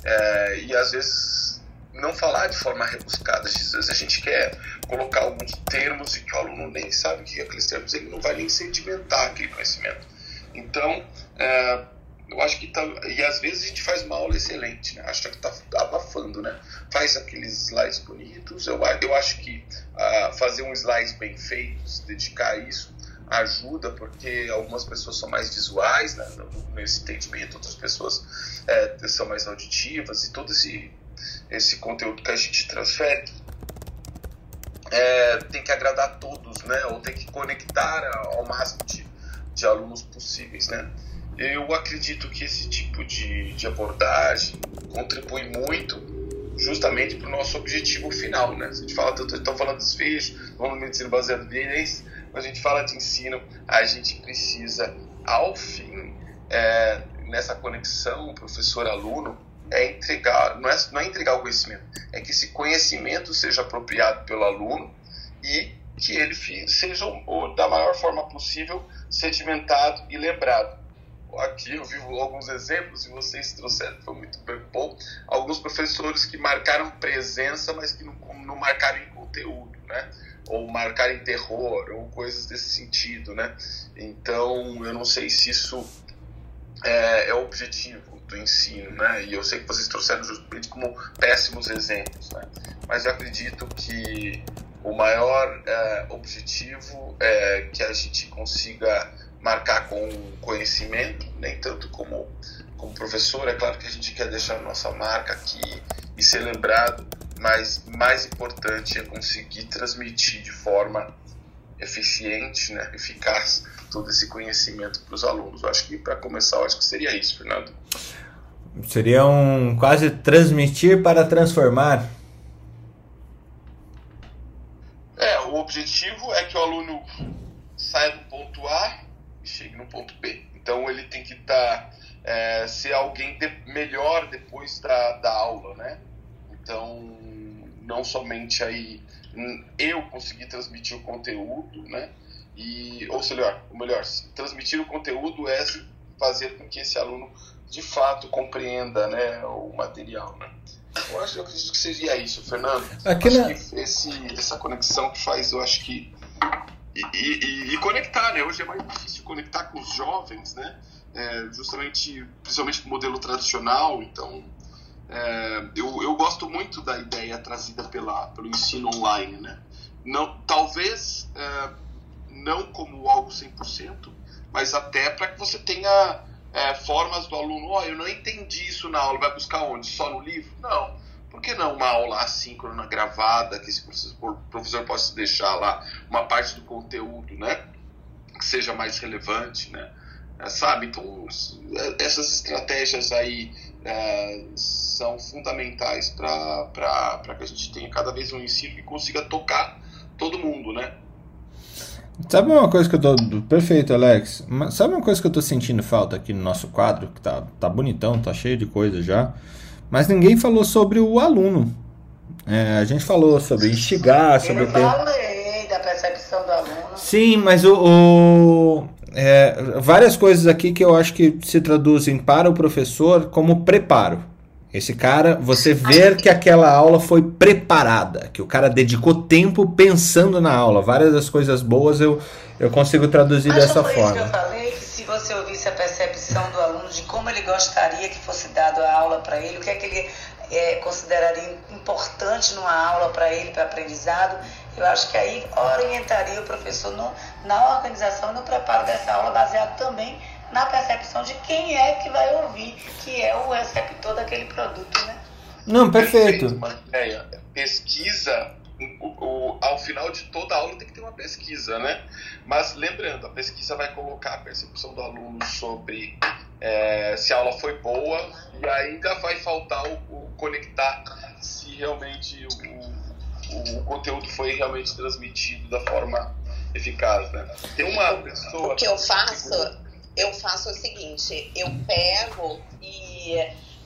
é, e às vezes não falar de forma rebuscada. Às vezes a gente quer colocar alguns termos e que o aluno nem sabe o que é aqueles termos, ele não vai nem sedimentar aquele conhecimento. Então, é, eu acho que tá, e às vezes a gente faz uma aula excelente, né? Acha que tá abafando, né? Faz aqueles slides bonitos. Eu, eu acho que uh, fazer um slide bem feito, se dedicar a isso, ajuda, porque algumas pessoas são mais visuais né, nesse entendimento, outras pessoas é, são mais auditivas, e todo esse, esse conteúdo que a gente transfere é, tem que agradar a todos, né, ou tem que conectar ao máximo de, de alunos possíveis. Né. Eu acredito que esse tipo de, de abordagem contribui muito justamente para o nosso objetivo final, né? A gente fala tanto, estão falando dos desfecho, falando de medicina baseada em evidência, mas a gente fala de ensino, a gente precisa, ao fim, é, nessa conexão professor-aluno, é entregar, não é, não é entregar o conhecimento, é que esse conhecimento seja apropriado pelo aluno e que ele seja da maior forma possível sedimentado e lembrado aqui eu vi alguns exemplos e vocês trouxeram, foi muito bom, alguns professores que marcaram presença, mas que não, não marcaram em conteúdo, né? Ou marcaram em terror, ou coisas desse sentido, né? Então, eu não sei se isso é, é o objetivo do ensino, né? E eu sei que vocês trouxeram justamente como péssimos exemplos, né? Mas eu acredito que o maior é, objetivo é que a gente consiga marcar com conhecimento, nem tanto como, como professor. É claro que a gente quer deixar nossa marca aqui e ser lembrado, mas mais importante é conseguir transmitir de forma eficiente, né, eficaz, todo esse conhecimento para os alunos. Eu acho que para começar, eu acho que seria isso, Fernando. Seria um quase transmitir para transformar. É, o objetivo é que o aluno saia do ponto A ponto B. Então ele tem que estar tá, é, ser alguém de, melhor depois da, da aula, né? Então não somente aí eu conseguir transmitir o conteúdo, né? E ou melhor, o melhor, transmitir o conteúdo é fazer com que esse aluno de fato compreenda, né, o material, né? Eu acho, eu acredito que seria isso, Fernando. Aqui acho na... que esse, essa conexão que faz, eu acho que e, e, e, conectar, né? Hoje é mais difícil conectar com os jovens, né? É, justamente, principalmente com o modelo tradicional. Então, é, eu, eu gosto muito da ideia trazida pela, pelo ensino online, né? Não, talvez é, não como algo 100%, mas até para que você tenha é, formas do aluno, ó, oh, eu não entendi isso na aula, vai buscar onde? Só no livro? Não por que não uma aula assíncrona gravada, que esse professor possa deixar lá uma parte do conteúdo, né? Que seja mais relevante, né? É, sabe? Então, é, essas estratégias aí é, são fundamentais para que a gente tenha cada vez um ensino que consiga tocar todo mundo, né? Sabe uma coisa que eu tô. Perfeito, Alex. Sabe uma coisa que eu tô sentindo falta aqui no nosso quadro? Que tá, tá bonitão, tá cheio de coisa já. Mas ninguém falou sobre o aluno. É, a gente falou sobre instigar, sobre Eu falei da percepção do aluno. Sim, mas o, o é, várias coisas aqui que eu acho que se traduzem para o professor como preparo. Esse cara, você ver que aquela aula foi preparada, que o cara dedicou tempo pensando na aula. Várias das coisas boas eu, eu consigo traduzir Mas dessa forma. Isso que eu falei, que se você ouvisse a percepção do como ele gostaria que fosse dado a aula para ele, o que é que ele é, consideraria importante numa aula para ele, para aprendizado, eu acho que aí orientaria o professor no, na organização e no preparo dessa aula, baseado também na percepção de quem é que vai ouvir, que é o receptor daquele produto, né? Não, perfeito. perfeito. Pesquisa, ao final de toda aula tem que ter uma pesquisa, né? Mas lembrando, a pesquisa vai colocar a percepção do aluno sobre é, se a aula foi boa e ainda vai faltar o, o conectar se realmente o, o, conteúdo foi realmente transmitido da forma eficaz, né? Tem uma pessoa... O que eu faço eu faço o seguinte, eu pego e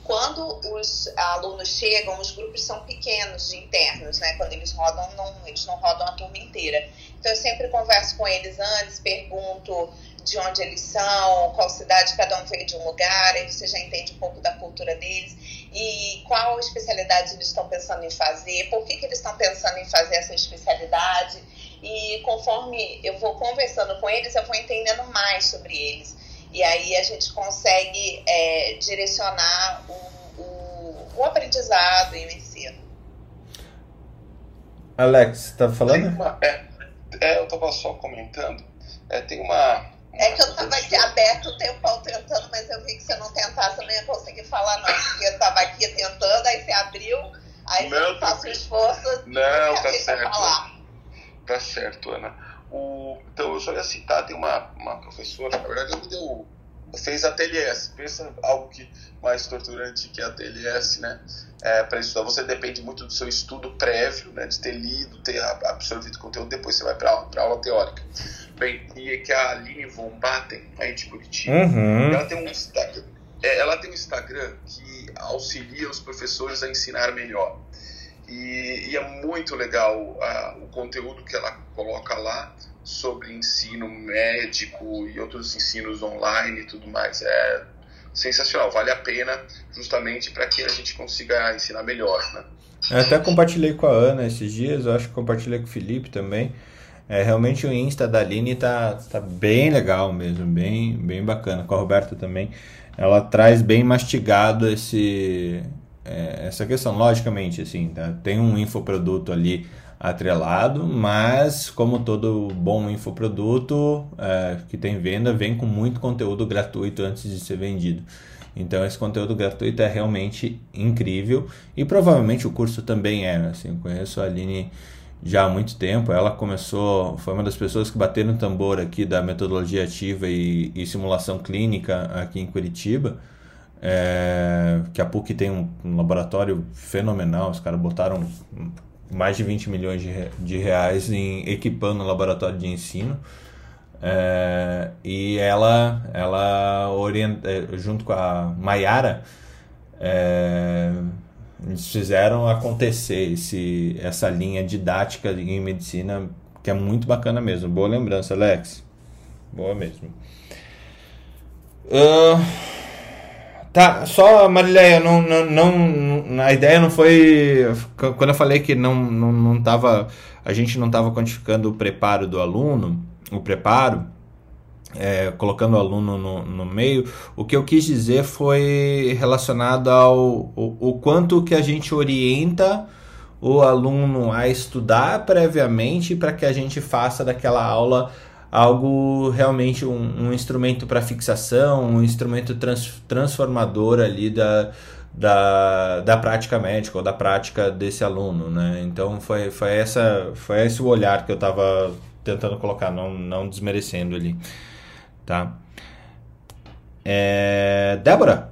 quando os alunos chegam, os grupos são pequenos de internos, né? Quando eles rodam, não, eles não rodam a turma inteira. Então eu sempre converso com eles antes, pergunto de onde eles são, qual cidade cada um veio de um lugar, aí você já entende um pouco da cultura deles e qual especialidade eles estão pensando em fazer, por que, que eles estão pensando em fazer essa especialidade e conforme eu vou conversando com eles, eu vou entendendo mais sobre eles. E aí a gente consegue é, direcionar o, o, o, aprendizado e o ensino. Alex, tá falando? Uma, é, é, eu estava só comentando É, tem uma. É que eu tava aqui aberto o tempão tentando, mas eu vi que se eu não tentasse, eu não ia conseguir falar, não. Porque eu tava aqui tentando, aí você abriu, aí Não, você faz o esforço. Não, tá certo. falar. Tá certo, Ana. O, então, eu só ia citar, tem uma, uma professora, na verdade, ela me deu. Fez a TLS. Pensa algo que mais torturante que a TLS, né? É, para estudar, você depende muito do seu estudo prévio, né? De ter lido, ter absorvido conteúdo, depois você vai para aula, aula teórica. Bem, e é que a Aline Von Batten, aí de Curitiba, Uhum. ela tem um Instagram, é, ela tem um Instagram que auxilia os professores a ensinar melhor. E, e é muito legal ah, o conteúdo que ela coloca lá sobre ensino médico e outros ensinos online e tudo mais. É sensacional, vale a pena justamente para que a gente consiga ensinar melhor, né? Eu até compartilhei com a Ana esses dias, eu acho que compartilhei com o Felipe também. É, realmente o Insta da Aline tá, tá bem legal mesmo, bem, bem bacana. Com a Roberta também. Ela traz bem mastigado esse, é, essa questão, logicamente, assim, tá? tem um infoproduto ali atrelado, mas como todo bom infoproduto é, que tem venda, vem com muito conteúdo gratuito antes de ser vendido. Então esse conteúdo gratuito é realmente incrível e provavelmente o curso também é. Assim, eu conheço a Aline já há muito tempo. Ela começou, foi uma das pessoas que bateram no tambor aqui da metodologia ativa e, e simulação clínica aqui em Curitiba. É, que a PUC tem um, um laboratório fenomenal. Os caras botaram mais de 20 milhões de, de reais em equipando o laboratório de ensino. É, e ela, ela orienta, é, junto com a Maiara, é, eles fizeram acontecer esse, essa linha didática em medicina que é muito bacana mesmo. Boa lembrança, Alex. Boa mesmo. Ah, tá, só Marileia, não, não, não, a ideia não foi. Quando eu falei que não, não, não tava, a gente não estava quantificando o preparo do aluno, o preparo, é, colocando o aluno no, no meio, o que eu quis dizer foi relacionado ao o, o quanto que a gente orienta o aluno a estudar previamente para que a gente faça daquela aula algo realmente um, um instrumento para fixação, um instrumento trans, transformador ali da, da, da prática médica ou da prática desse aluno, né? Então foi, foi, essa, foi esse o olhar que eu estava tentando colocar, não, não desmerecendo ali, tá? É, Débora,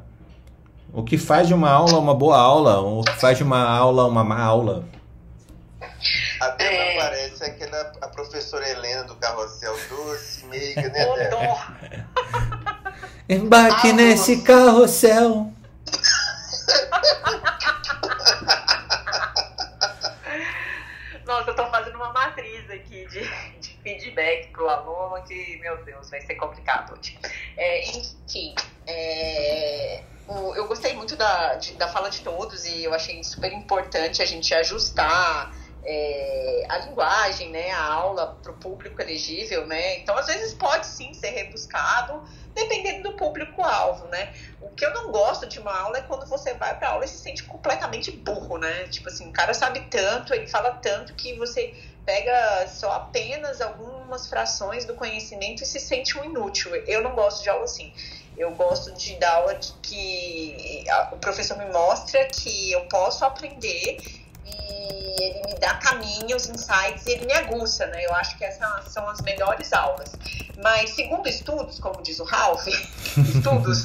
o que faz de uma aula uma boa aula? O que faz de uma aula uma má aula? É. aquela a professora Helena do Carrossel doce, meiga, né, dó. Embarque Ah, nesse carrossel. Nossa, eu tô fazendo uma matriz aqui de, de feedback pro aluno que, meu Deus, vai ser complicado hoje. É, enfim, é, o- eu gostei muito da, de- da fala de todos e eu achei super importante a gente ajustar é, a linguagem, né, a aula para o público elegível, né? Então, às vezes pode sim ser rebuscado, dependendo do público-alvo, né? O que eu não gosto de uma aula é quando você vai pra aula e se sente completamente burro, né? Tipo assim, o cara sabe tanto, ele fala tanto que você pega só apenas algumas frações do conhecimento e se sente um inútil. Eu não gosto de aula assim. Eu gosto de dar aula que o professor me mostra que eu posso aprender ele me dá caminhos, insights e ele me aguça, né? Eu acho que essas são as melhores aulas. Mas segundo estudos, como diz o Ralph, estudos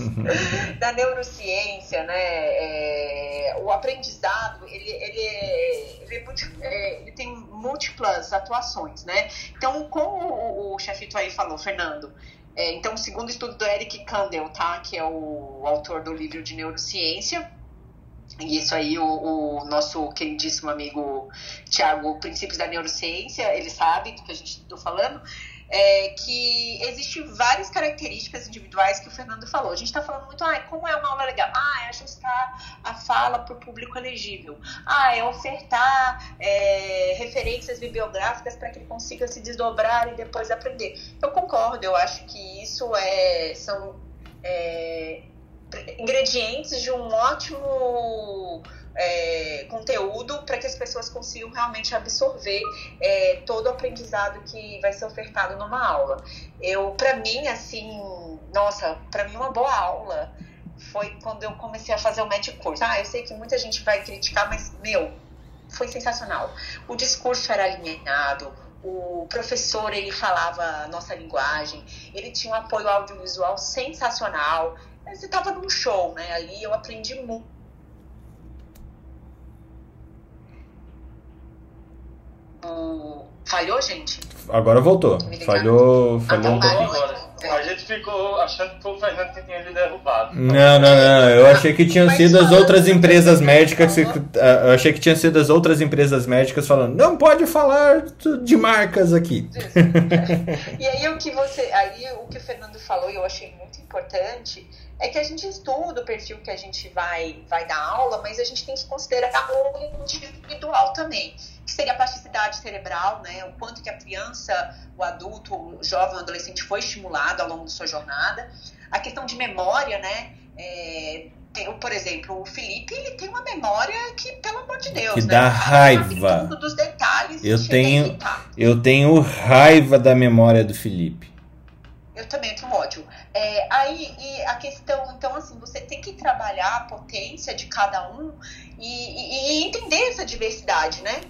da neurociência, né? é, o aprendizado, ele, ele, é- ele, é é, ele tem múltiplas atuações, né? Então, como o, o chefito aí falou, Fernando, é, então, segundo estudo do Eric Kandel, tá? Que é o autor do livro de neurociência, e isso aí, o, o nosso queridíssimo amigo Tiago, Princípios da Neurociência, ele sabe do que a gente está falando, é que existem várias características individuais que o Fernando falou. A gente está falando muito, ah, como é uma aula legal? Ah, é ajustar a fala para o público elegível. Ah, é ofertar é, referências bibliográficas para que ele consiga se desdobrar e depois aprender. Eu concordo, eu acho que isso é, são é, ingredientes de um ótimo é, conteúdo para que as pessoas consigam realmente absorver é, todo o aprendizado que vai ser ofertado numa aula. Eu, para mim, assim, nossa, para mim uma boa aula foi quando eu comecei a fazer o médico curso. Ah, eu sei que muita gente vai criticar, mas meu, foi sensacional. O discurso era alinhado, o professor ele falava a nossa linguagem, ele tinha um apoio audiovisual sensacional. Você estava num show, né? Ali eu aprendi muito Falhou, gente? Agora voltou. Falhou, falhou Ah, um pouquinho. Agora, a gente ficou achando que foi o Fernando que tinha ele derrubado. Não, não, não. Eu achei que tinham sido as outras empresas médicas. ah, Eu achei que tinham sido as outras empresas médicas falando, não pode falar de marcas aqui. E aí o que você, aí o que o Fernando falou e eu achei muito importante é que a gente estuda o perfil que a gente vai vai dar aula, mas a gente tem que considerar o individual também, que seria a plasticidade cerebral, né? O quanto que a criança, o adulto, o jovem, o adolescente foi estimulado ao longo da sua jornada. A questão de memória, né? É, tem, por exemplo, o Felipe ele tem uma memória que, pelo amor de Deus, Que né? dá raiva. dos detalhes. Eu tenho-. Eu tenho raiva da memória do Felipe. Eu também tenho ódio. É, aí, e a questão, então, assim, você tem que trabalhar a potência de cada um e, e- e entender essa diversidade, né?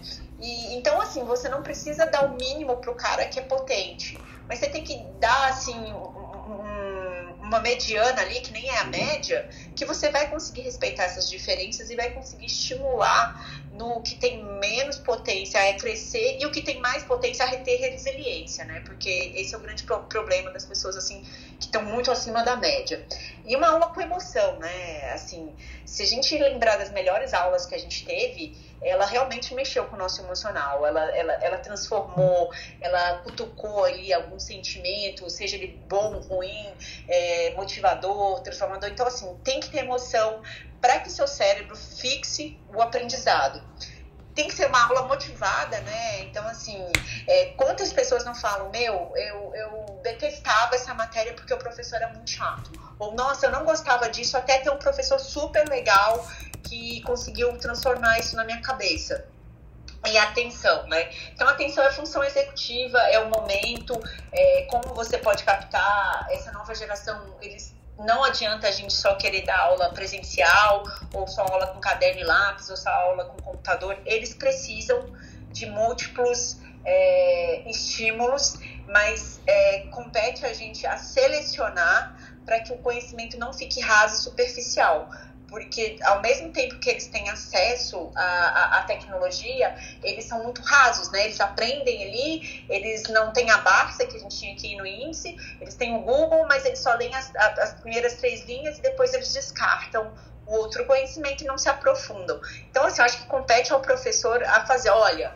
E, então, assim, você não precisa dar o mínimo pro cara que é potente, mas você tem que dar, assim, um- um- uma mediana ali, que nem é a média, que você vai conseguir respeitar essas diferenças e vai conseguir estimular no que tem menos potência a crescer e o que tem mais potência a ter resiliência, né? Porque esse é o grande pro- problema das pessoas, assim, que estão muito acima da média. E uma aula com emoção, né? Assim, se a gente lembrar das melhores aulas que a gente teve, ela realmente mexeu com o nosso emocional, ela, ela, ela transformou, ela cutucou ali algum sentimento, seja ele bom, ruim, é, motivador, transformador. Então, assim, tem que ter emoção para que seu cérebro fixe o aprendizado. Tem que ser uma aula motivada, né? Então, assim, é, quantas pessoas não falam, meu, eu, eu detestava essa matéria porque o professor era muito chato. Ou, nossa, eu não gostava disso até ter um professor super legal que conseguiu transformar isso na minha cabeça. E atenção, né? Então, atenção é função executiva, é o momento, é, como você pode captar essa nova geração, eles não adianta a gente só querer dar aula presencial, ou só aula com caderno e lápis, ou só aula com computador. Eles precisam de múltiplos é, estímulos, mas é, compete a gente a selecionar para que o conhecimento não fique raso e superficial. Porque ao mesmo tempo que eles têm acesso à, à, tecnologia, eles são muito rasos, né? Eles aprendem ali, eles não têm a Barça que a gente tinha aqui no índice, eles têm o Google, mas eles só leem as, as primeiras três linhas e depois eles descartam o outro conhecimento e não se aprofundam. Então, assim, eu acho que compete ao professor a fazer, olha,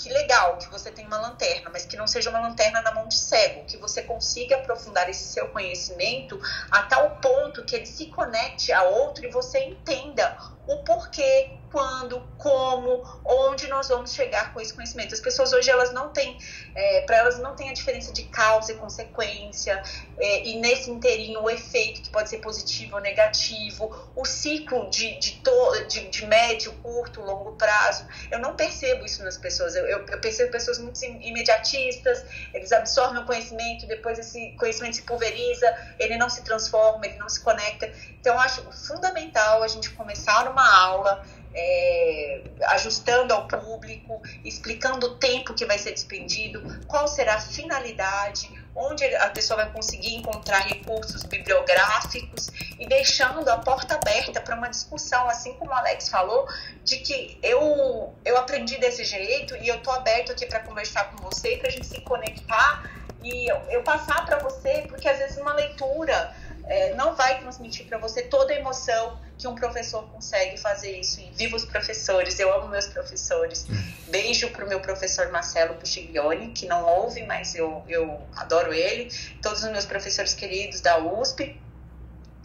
que legal que você tem uma lanterna, mas que não seja uma lanterna na mão de cego, que você consiga aprofundar esse seu conhecimento a tal ponto que ele se conecte a outro e você entenda o porquê, quando, como, onde nós vamos chegar com esse conhecimento. As pessoas hoje elas não têm, é, para elas não tem a diferença de causa e consequência, é, e nesse inteirinho o efeito que pode ser positivo ou negativo, o ciclo de, de, to, de, de médio, curto, longo prazo. Eu não percebo isso nas pessoas. Eu, eu, eu percebo pessoas muito imediatistas, eles absorvem o conhecimento, depois esse conhecimento se pulveriza, ele não se transforma, ele não se conecta. Então, acho fundamental a gente começar uma aula é, ajustando ao público, explicando o tempo que vai ser despendido, qual será a finalidade, onde a pessoa vai conseguir encontrar recursos bibliográficos e deixando a porta aberta para uma discussão, assim como o Alex falou, de que eu, eu aprendi desse jeito e eu estou aberto aqui para conversar com você, para a gente se conectar e eu, eu passar para você, porque às vezes uma leitura é, não vai transmitir para você toda a emoção que um professor consegue fazer isso. E viva os professores, eu amo meus professores. Beijo pro meu professor Marcelo Pustiglione, que não ouve, mas eu, eu adoro ele. Todos os meus professores queridos da USP,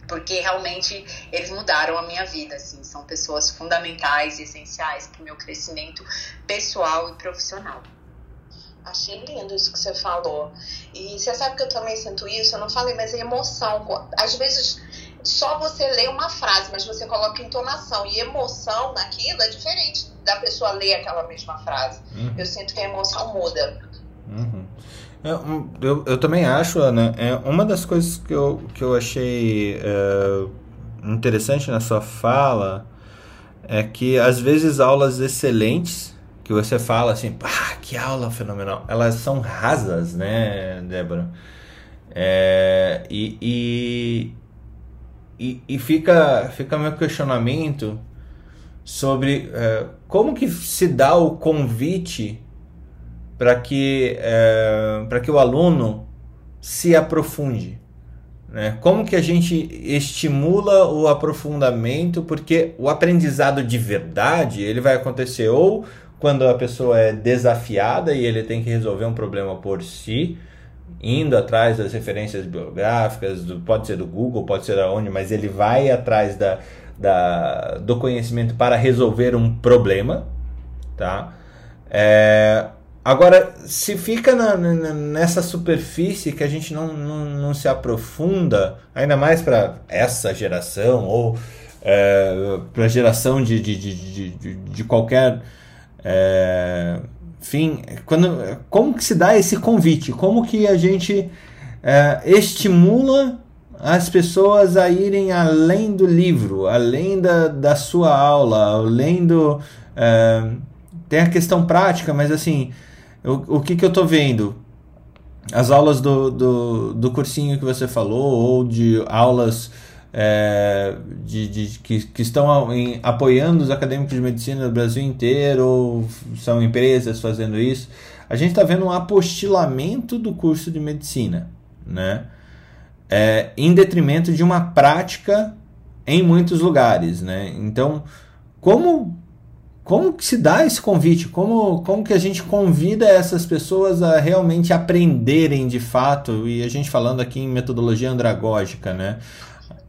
porque realmente eles mudaram a minha vida, assim, são pessoas fundamentais e essenciais para o meu crescimento pessoal e profissional. Achei lindo isso que você falou. E você sabe que eu também sinto isso, eu não falei, mas é emoção. Às vezes só você lê uma frase, mas você coloca entonação e emoção naquilo, é diferente da pessoa ler aquela mesma frase. Uhum. Eu sinto que a emoção muda. Uhum. Eu, eu, eu, também acho, Ana, é uma das coisas que eu, que eu achei é, interessante na sua fala é que às vezes aulas excelentes que você fala assim, ah, que aula fenomenal, elas são rasas, né, Débora? É, e, e, e, e, fica, fica meu questionamento sobre é, como que se dá o convite para que, é, para que o aluno se aprofunde. Né? Como que a gente estimula o aprofundamento, porque o aprendizado de verdade ele vai acontecer ou quando a pessoa é desafiada e ele tem que resolver um problema por si, indo atrás das referências bibliográficas, do, pode ser do Google, pode ser da onde, mas ele vai atrás da, da, do conhecimento para resolver um problema, tá? É, agora, se fica na, na, nessa superfície que a gente não, não, não se aprofunda, ainda mais para essa geração ou é, para a geração de, de, de, de, de qualquer é, enfim, quando, como que se dá esse convite? Como que a gente é, estimula as pessoas a irem além do livro, além da, da sua aula, além do... É, tem a questão prática, mas assim, o, o que, que eu estou vendo? As aulas do, do, do cursinho que você falou, ou de aulas é, de, de, que, que estão em, apoiando os acadêmicos de medicina do Brasil inteiro, são empresas fazendo isso. A gente está vendo um apostilamento do curso de medicina, né? É, em detrimento de uma prática em muitos lugares, né? Então, como como que se dá esse convite? Como, como que a gente convida essas pessoas a realmente aprenderem de fato? E a gente falando aqui em metodologia andragógica, né?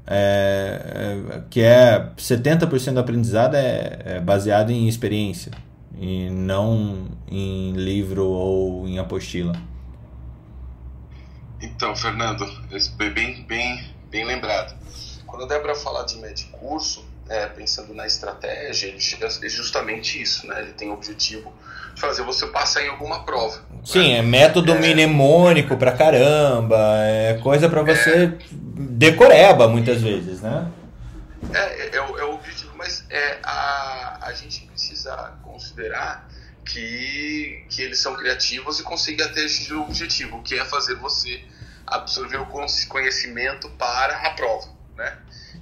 É, é, que é 70% do aprendizado é, é baseado em experiência e não em livro ou em apostila. Então, Fernando, bem, bem, bem lembrado. Quando a Débora fala de medicurso, é, pensando na estratégia, é justamente isso, né? Ele tem o objetivo de fazer você passar em alguma prova. Sim, né? é método é, mnemônico pra caramba, é coisa para você decoreba muitas vezes, né? É, é, é, o, é o objetivo, mas é, a, a gente precisa considerar que, que eles são criativos e conseguem atingir o objetivo, que é fazer você absorver o conhecimento para a prova, né?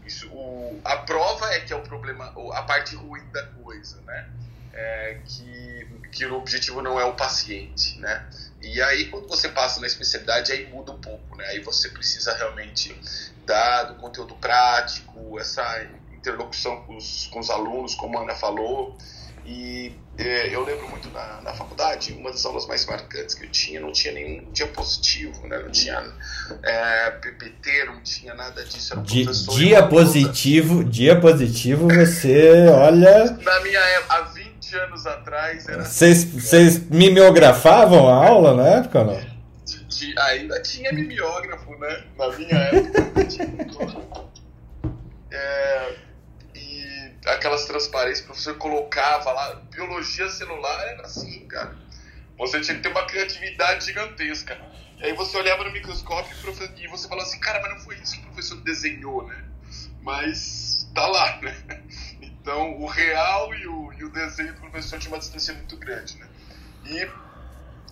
Isso, o, a prova é que é o problema, a parte ruim da coisa, né? É que, que o objetivo não é o paciente, né? E aí, quando você passa na especialidade, aí muda um pouco, né? Aí você precisa realmente dar do conteúdo prático, essa interlocução com os, com os alunos, como a Ana falou. E é, eu lembro muito na, na faculdade, uma das aulas mais marcantes que eu tinha, não tinha nenhum diapositivo, né? Não tinha é, PPT, não tinha nada disso. Era Di, dia positivo, dia positivo, você olha... Na minha época, há 20 anos atrás... Vocês mimeografavam a aula na época ou não? ainda tinha mimeógrafo, né? Na minha época tinha. É, e aquelas transparências o professor colocava lá, biologia celular era assim, cara. Você tinha que ter uma criatividade gigantesca. E aí você olhava no microscópio e você falava assim, cara, mas não foi isso que o professor desenhou, né? Mas tá lá, né? Então o real e o, e o desenho do professor tinha uma distância muito grande, né? E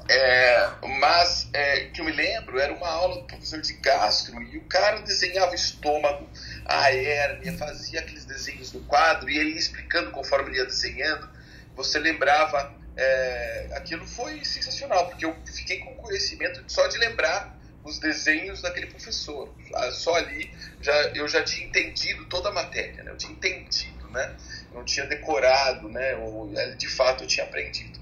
é, mas é, que eu me lembro era uma aula do professor de gastro e o cara desenhava o estômago, a hérnia, fazia aqueles desenhos no quadro e ele explicando conforme ele ia desenhando. Você lembrava, é, aquilo foi sensacional porque eu fiquei com conhecimento só de lembrar os desenhos daquele professor. Ah, só ali já, eu já tinha entendido toda a matéria, né? eu tinha entendido, né? Não tinha decorado, né? Ou, de fato eu tinha aprendido.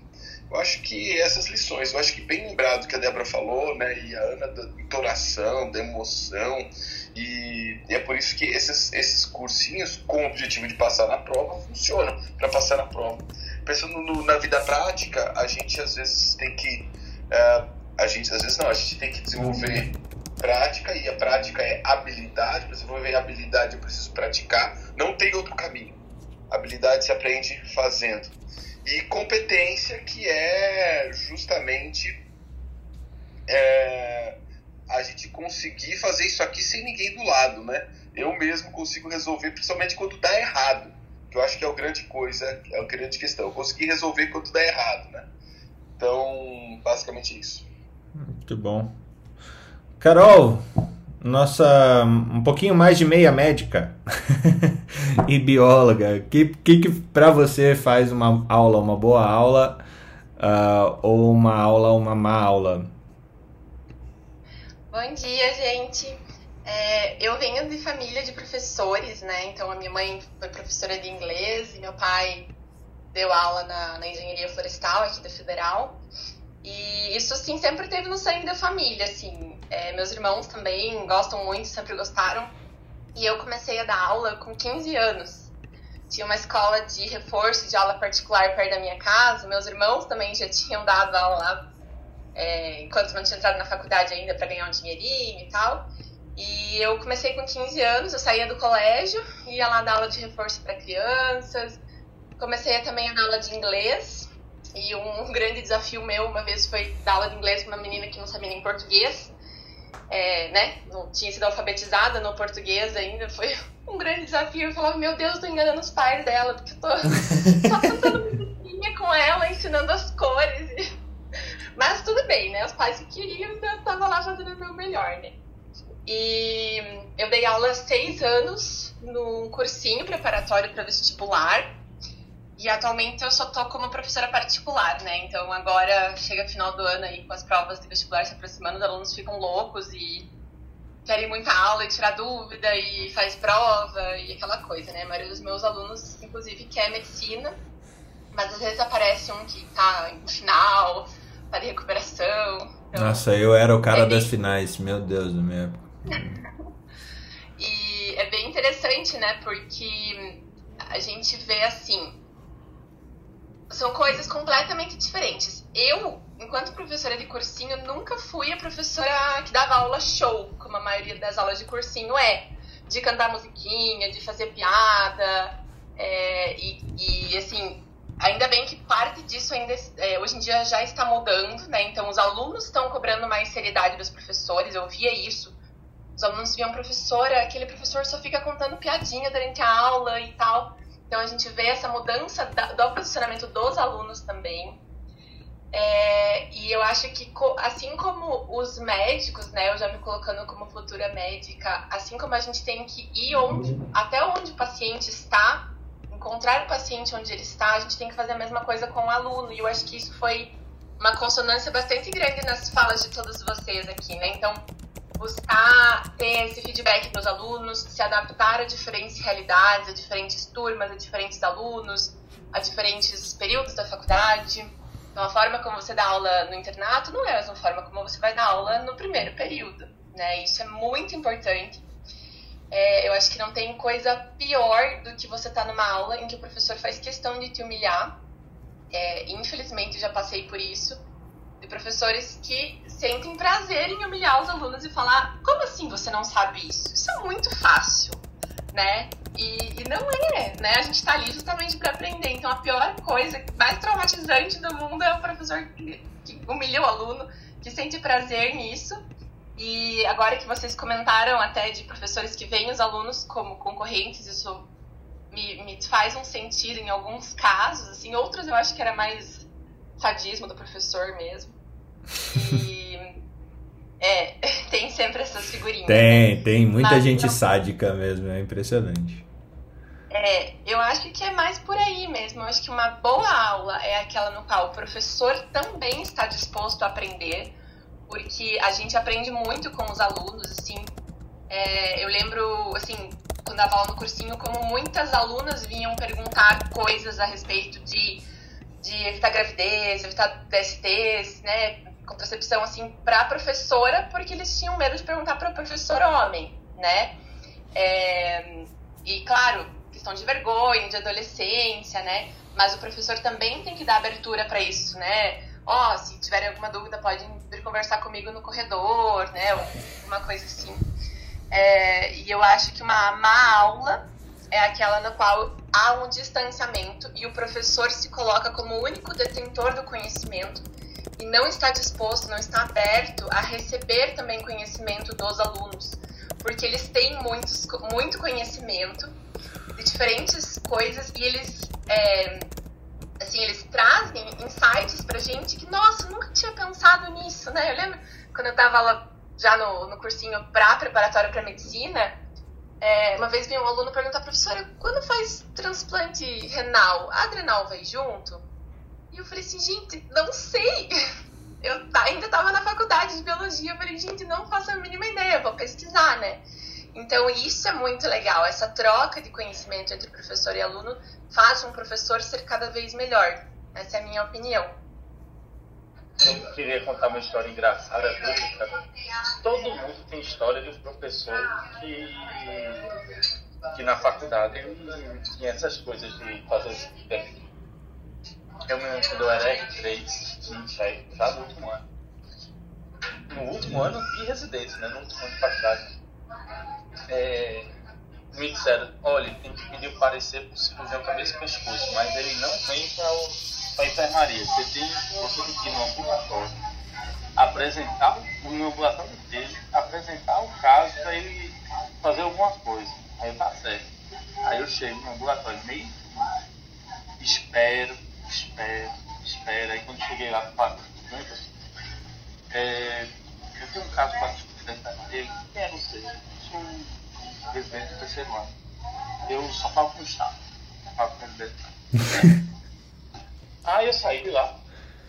Eu acho que essas lições, eu acho que bem lembrado que a Débora falou, né, e a Ana da entonação, da emoção, e, e é por isso que esses, esses cursinhos com o objetivo de passar na prova funcionam para passar na prova. Pensando no, na vida prática, a gente às vezes tem que, uh, a gente às vezes não, a gente tem que desenvolver prática, e a prática é habilidade. Para desenvolver habilidade, eu preciso praticar. Não tem outro caminho. Habilidade se aprende fazendo. E competência, que é justamente é, a gente conseguir fazer isso aqui sem ninguém do lado, né? Eu mesmo consigo resolver, principalmente quando dá errado, que eu acho que é a grande coisa, é a grande questão. Eu consegui resolver quando dá errado, né? Então, basicamente isso. Muito bom. Carol, nossa um pouquinho mais de meia médica e bióloga. O que, que, que para você faz uma aula uma boa aula uh, ou uma aula uma má aula? Bom dia, gente. É, eu venho de família de professores, né? Então a minha mãe foi professora de inglês e meu pai deu aula na, na engenharia florestal aqui da Federal. E isso, assim, sempre teve no sangue da família, assim. É, meus irmãos também gostam muito, sempre gostaram. E eu comecei a dar aula com 15 anos. Tinha uma escola de reforço de aula particular perto da minha casa. Meus irmãos também já tinham dado aula lá, é, enquanto não tinha entrado na faculdade ainda para ganhar um dinheirinho e tal. E eu comecei com 15 anos, eu saía do colégio, ia lá dar aula de reforço para crianças. Comecei também a dar aula de inglês e um grande desafio meu uma vez foi dar aula de inglês para uma menina que não sabia nem português, é, né? Não tinha sido alfabetizada no português ainda. Foi um grande desafio. Eu falava, meu Deus, tô enganando os pais dela, porque eu tô só cantando musiquinha com ela, ensinando as cores. Mas tudo bem, né? Os pais que queriam, eu tava lá fazendo o meu melhor, né? E eu dei aula seis anos num cursinho preparatório para vestibular e atualmente eu só tô como professora particular, né? Então agora chega final do ano aí com as provas de vestibular se aproximando, os alunos ficam loucos e querem muita aula e tirar dúvida e faz prova e aquela coisa, né? A maioria dos meus alunos, inclusive, quer medicina, mas às vezes aparece um que tá em final, tá de recuperação. Então, Nossa, eu era o cara é bem... das finais, meu Deus, minha época. e é bem interessante, né? Porque a gente vê assim, são coisas completamente diferentes. Eu, enquanto professora de cursinho, nunca fui a professora que dava aula show, como a maioria das aulas de cursinho é. De cantar musiquinha, de fazer piada. É, e, e, assim, ainda bem que parte disso ainda é, hoje em dia já está mudando, né? Então os alunos estão cobrando mais seriedade dos professores, eu via isso. Os alunos viam professora, aquele professor só fica contando piadinha durante a aula e tal. Então a gente vê essa mudança do posicionamento dos alunos também. É, e eu acho que, assim como os médicos, né, eu já me colocando como futura médica, assim como a gente tem que ir onde, até onde o paciente está, encontrar o paciente onde ele está, a gente tem que fazer a mesma coisa com o aluno. E eu acho que isso foi uma consonância bastante grande nas falas de todos vocês aqui, né? Então, buscar ter esse feedback dos alunos, se adaptar a diferentes realidades, a diferentes turmas, a diferentes alunos, a diferentes períodos da faculdade. Então, a forma como você dá aula no internato não é a mesma forma como você vai dar aula no primeiro período, né? Isso é muito importante. É, eu acho que não tem coisa pior do que você estar tá numa aula em que o professor faz questão de te humilhar. É, infelizmente, já passei por isso de professores que sentem prazer em humilhar os alunos e falar: como assim você não sabe isso? Isso é muito fácil, né? E, e não é, né? A gente está ali justamente para aprender. Então, a pior coisa, mais traumatizante do mundo é o professor que, que humilha o aluno, que sente prazer nisso. E agora que vocês comentaram até de professores que veem os alunos como concorrentes, isso me, me faz um sentido em alguns casos, assim, outros eu acho que era mais sadismo do professor mesmo. E. é, tem sempre essas figurinhas. Tem, né? tem muita Mas, gente não... sádica mesmo, é impressionante. É, eu acho que é mais por aí mesmo. Eu acho que uma boa aula é aquela no qual o professor também está disposto a aprender, porque a gente aprende muito com os alunos, assim. É, eu lembro, assim, quando dava aula no cursinho, como muitas alunas vinham perguntar coisas a respeito de de evitar gravidez, evitar DSTs, né, contracepção, assim, para a professora, porque eles tinham medo de perguntar para o professor homem, né? É, e, claro, questão de vergonha, de adolescência, né? Mas o professor também tem que dar abertura para isso, né? ó, oh, se tiverem alguma dúvida, podem vir conversar comigo no corredor, né? Uma coisa assim. É, e eu acho que uma má aula é aquela na qual há um distanciamento e o professor se coloca como o único detentor do conhecimento e não está disposto, não está aberto a receber também conhecimento dos alunos, porque eles têm muitos, muito conhecimento de diferentes coisas e eles é, assim, eles trazem insights pra gente que, nossa, nunca tinha pensado nisso, né? Eu lembro quando eu tava lá já no, no cursinho pra preparatório para medicina, é, uma vez veio um aluno perguntar, professora, quando faz transplante renal, a adrenal vai junto? E eu falei assim, gente, não sei. Eu ainda estava na faculdade de biologia, eu falei, gente, não faço a mínima ideia, vou pesquisar, né? Então, isso é muito legal. Essa troca de conhecimento entre professor e aluno faz um professor ser cada vez melhor. Essa é a minha opinião. Eu queria contar uma história engraçada Todo mundo tem história de um professor que, que na faculdade tinha essas coisas de fazer Eu me lembro quando eu era R3, já no último ano. No último ano de residência, né? No último ano de faculdade é, me disseram, olha, tem que pedir o parecer para o cirurgião cabeça e pescoço, mas ele não vem para a enfermaria. Você tem, você tem que ir no ambulatório, apresentar o ambulatório dele, apresentar o caso para ele fazer alguma coisa. Aí tá certo. Aí eu chego no ambulatório meio espero, espero, espero. Aí quando cheguei lá para é, eu tenho um caso para discutir dele, quem é você? sou residente do terceiro ano. Eu só falo com o Estado. Falo com ele. Aí eu saí de lá,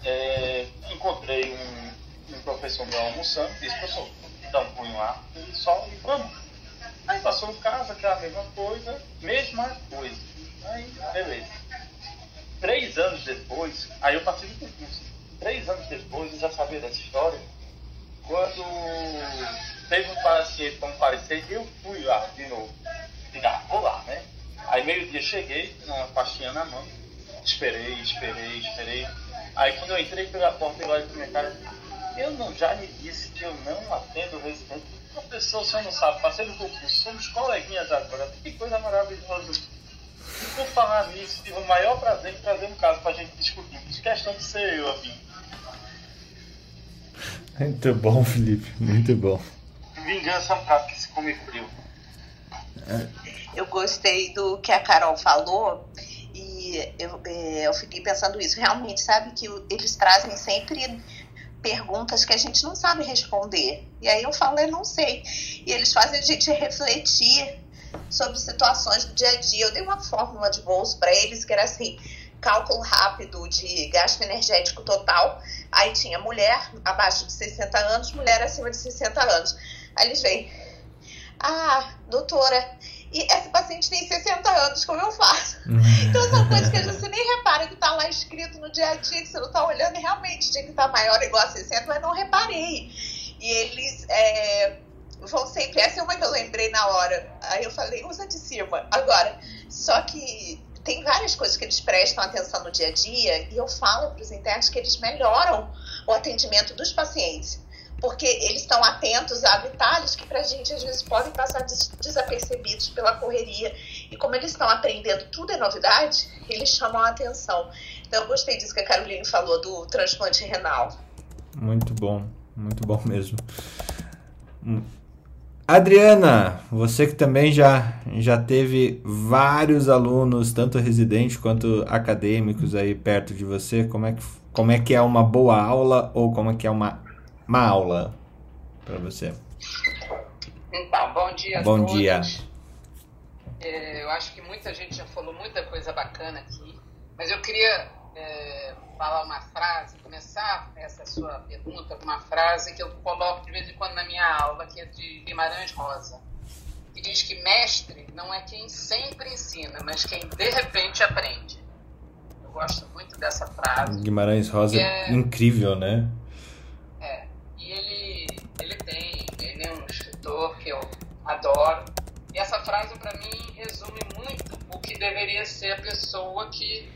é, encontrei um, um, professor meu almoçando, disse, professor, dá um punho lá, só e vamos. Aí passou o caso, aquela mesma coisa, mesma coisa. Aí, beleza. Três anos depois, aí eu passei de concurso. Três anos depois, eu já sabia dessa história. Quando teve um paciente para parecer eu fui lá de novo. Digo, ah, vou lá, né? Aí meio-dia cheguei, uma pastinha na mão, esperei, esperei, esperei. Aí quando eu entrei pela porta, ele olhou para minha cara, eu não já me disse que eu não atendo residente. Professor, o senhor não sabe, passei no concurso, somos coleguinhas agora, que coisa maravilhosa. E por falar nisso, tive o maior prazer em trazer um caso para a gente discutir. Fiz questão de ser eu aqui. Muito bom, Felipe, muito bom. Vingança é um prato que se come frio. Eu gostei do que a Carol falou eu, é, eu fiquei pensando isso. Realmente, sabe que eles trazem sempre perguntas que a gente não sabe responder. E aí eu falo, eu não sei. E eles fazem a gente refletir sobre situações do dia a dia. Eu dei uma fórmula de bolso para eles que era assim: cálculo rápido de gasto energético total. Aí tinha mulher abaixo de 60 anos, mulher acima de 60 anos. Aí eles vêm, ah, doutora, e essa paciente tem 60 anos, como eu faço? Uhum. Então são coisas que você nem repara que está lá escrito no dia a dia, que você não está olhando e realmente tinha que estar tá maior igual a 60, mas não reparei. E eles é, vão sempre, essa é uma que eu lembrei na hora. Aí eu falei, usa de cima. Agora, só que tem várias coisas que eles prestam atenção no dia a dia e eu falo para os internos que eles melhoram o atendimento dos pacientes porque eles estão atentos a detalhes que para a gente às vezes podem passar desapercebidos pela correria. E como eles estão aprendendo tudo é novidade, eles chamam a atenção. Então eu gostei disso que a Caroline falou do transplante renal. Muito bom, muito bom mesmo. Adriana, você que também já, já teve vários alunos, tanto residentes quanto acadêmicos aí perto de você, como é que, como é, que é uma boa aula ou como é que é uma uma aula para você. Então, bom dia a Bom todos. dia. É, eu acho que muita gente já falou muita coisa bacana aqui, mas eu queria é, falar uma frase, começar essa sua pergunta com uma frase que eu coloco de vez em quando na minha aula, que é de Guimarães Rosa, que diz que mestre não é quem sempre ensina, mas quem de repente aprende. Eu gosto muito dessa frase. Guimarães Rosa é incrível, né? Escritor que eu adoro. E essa frase, para mim, resume muito o que deveria ser a pessoa que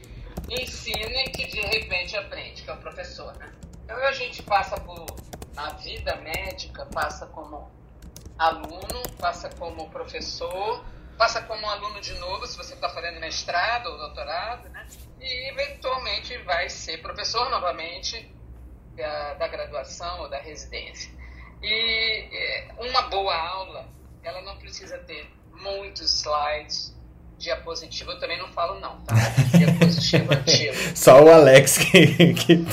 ensina e que de repente aprende, que é o professor, né? Então a gente passa por, na vida médica, passa como aluno, passa como professor, passa como aluno de novo, se você está fazendo mestrado ou doutorado, né? E eventualmente vai ser professor novamente da, da graduação ou da residência. E é, uma boa aula, ela não precisa ter muitos slides, diapositivo eu também não falo não, tá? Diapositivo antigo. Só o Alex que, que...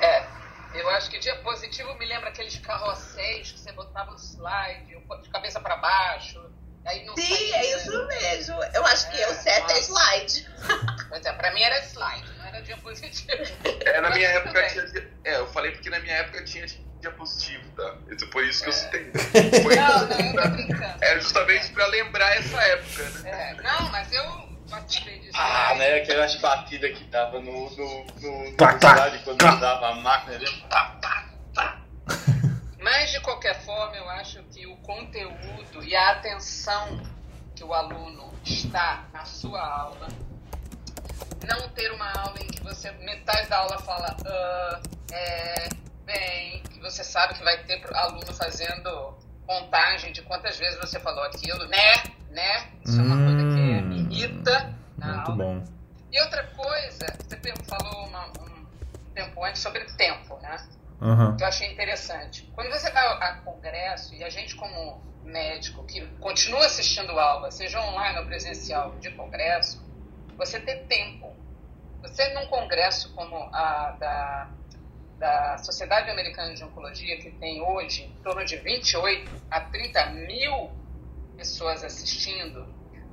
É, eu acho que diapositivo me lembra aqueles carrosséis que você botava o slide, de cabeça para baixo, aí não Sim, saía. é isso mesmo. Eu acho que É, o certo é slide. Pois é, pra mim era slide, não era diapositivo. É, na minha época tinha. É, eu falei porque na minha época tinha diapositivo, tá? Isso foi isso que eu É. citei. Foi Não, não, eu tô brincando. É justamente pra lembrar essa época, né? É, não, mas eu participei disso. Ah, né? Aquelas batidas que tava no, no, no, clac, slide quando clac. usava a máquina dele. Pá, pá, pá. Mas, de qualquer forma, eu acho que o conteúdo e a atenção que o aluno está na sua aula, não ter uma aula em que você, metade da aula fala, ah, é, bem, você sabe que vai ter aluno fazendo contagem de quantas vezes você falou aquilo, né? Né? Isso é uma coisa que Hum. me irrita na Muito aula. bom. E outra coisa, você falou uma- um tempo antes sobre tempo, né? Aham. que eu achei interessante. Quando você vai a congresso, e a gente como médico que continua assistindo aula, seja online ou presencial de congresso, você ter tempo. Você num congresso como a da, da Sociedade Americana de Oncologia, que tem hoje em torno de 28 a 30 mil pessoas assistindo,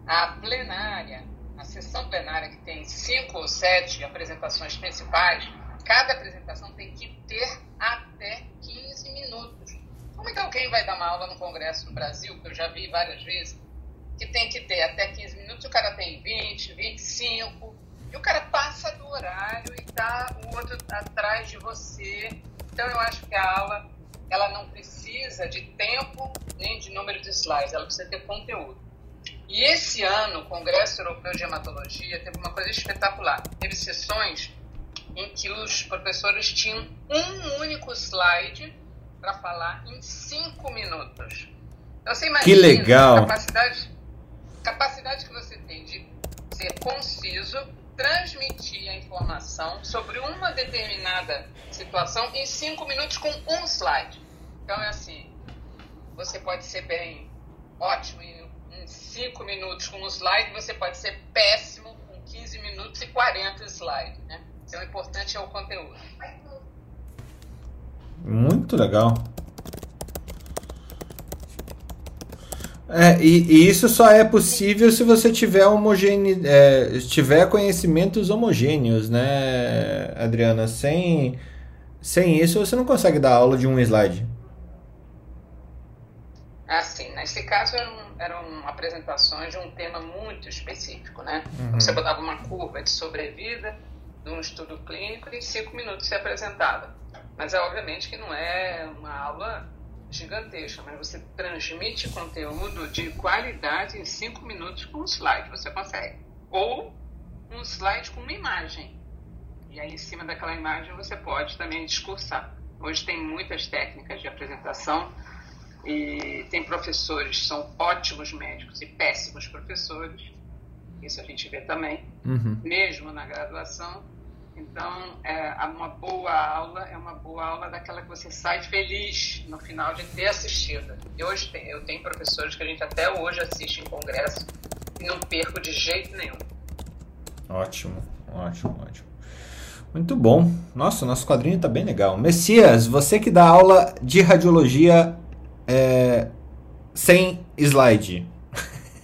a plenária, a sessão plenária que tem cinco ou sete apresentações principais, cada apresentação tem que ter até 15 minutos. Como então quem vai dar uma aula no congresso no Brasil, que eu já vi várias vezes, que tem que ter até 15 minutos, o cara tem 20, 25, e o cara passa do horário e tá o outro atrás de você. Então eu acho que a aula ela não precisa de tempo nem de número de slides, ela precisa ter conteúdo. E esse ano, o Congresso Europeu de Hematologia teve uma coisa espetacular. Teve sessões em que os professores tinham um único slide para falar em cinco minutos. Então, você imagina Que legal. a capacidade, capacidade que você tem de ser conciso, transmitir a informação sobre uma determinada situação em cinco minutos com um slide. Então, é assim, você pode ser bem ótimo em, cinco minutos com um slide, você pode ser péssimo com 15 minutos e 40 slides, né? Então, o importante é o conteúdo. Muito legal. É, e, e isso só é possível se você tiver homogêneo, é, tiver conhecimentos homogêneos, né, Adriana? Sem, sem isso você não consegue dar aula de um slide. Assim, nesse caso eram, eram apresentações de um tema muito específico, né? Uhum. Você botava uma curva de sobrevida de um estudo clínico e em cinco minutos se apresentava. Mas é obviamente que não é uma aula gigantesca, mas você transmite conteúdo de qualidade em cinco minutos com um slide, você consegue. Ou um slide com uma imagem. E aí, em cima daquela imagem, você pode também discursar. Hoje tem muitas técnicas de apresentação e tem professores que são ótimos médicos e péssimos professores. Isso a gente vê também, Uhum. mesmo na graduação. Então, é, uma boa aula é uma boa aula daquela que você sai feliz no final de ter assistido. E hoje tem, eu tenho professores que a gente até hoje assiste em congresso e não perco de jeito nenhum. Ótimo, ótimo, ótimo. Muito bom. Nossa, o nosso quadrinho tá bem legal. Messias, você que dá aula de radiologia é, sem slide.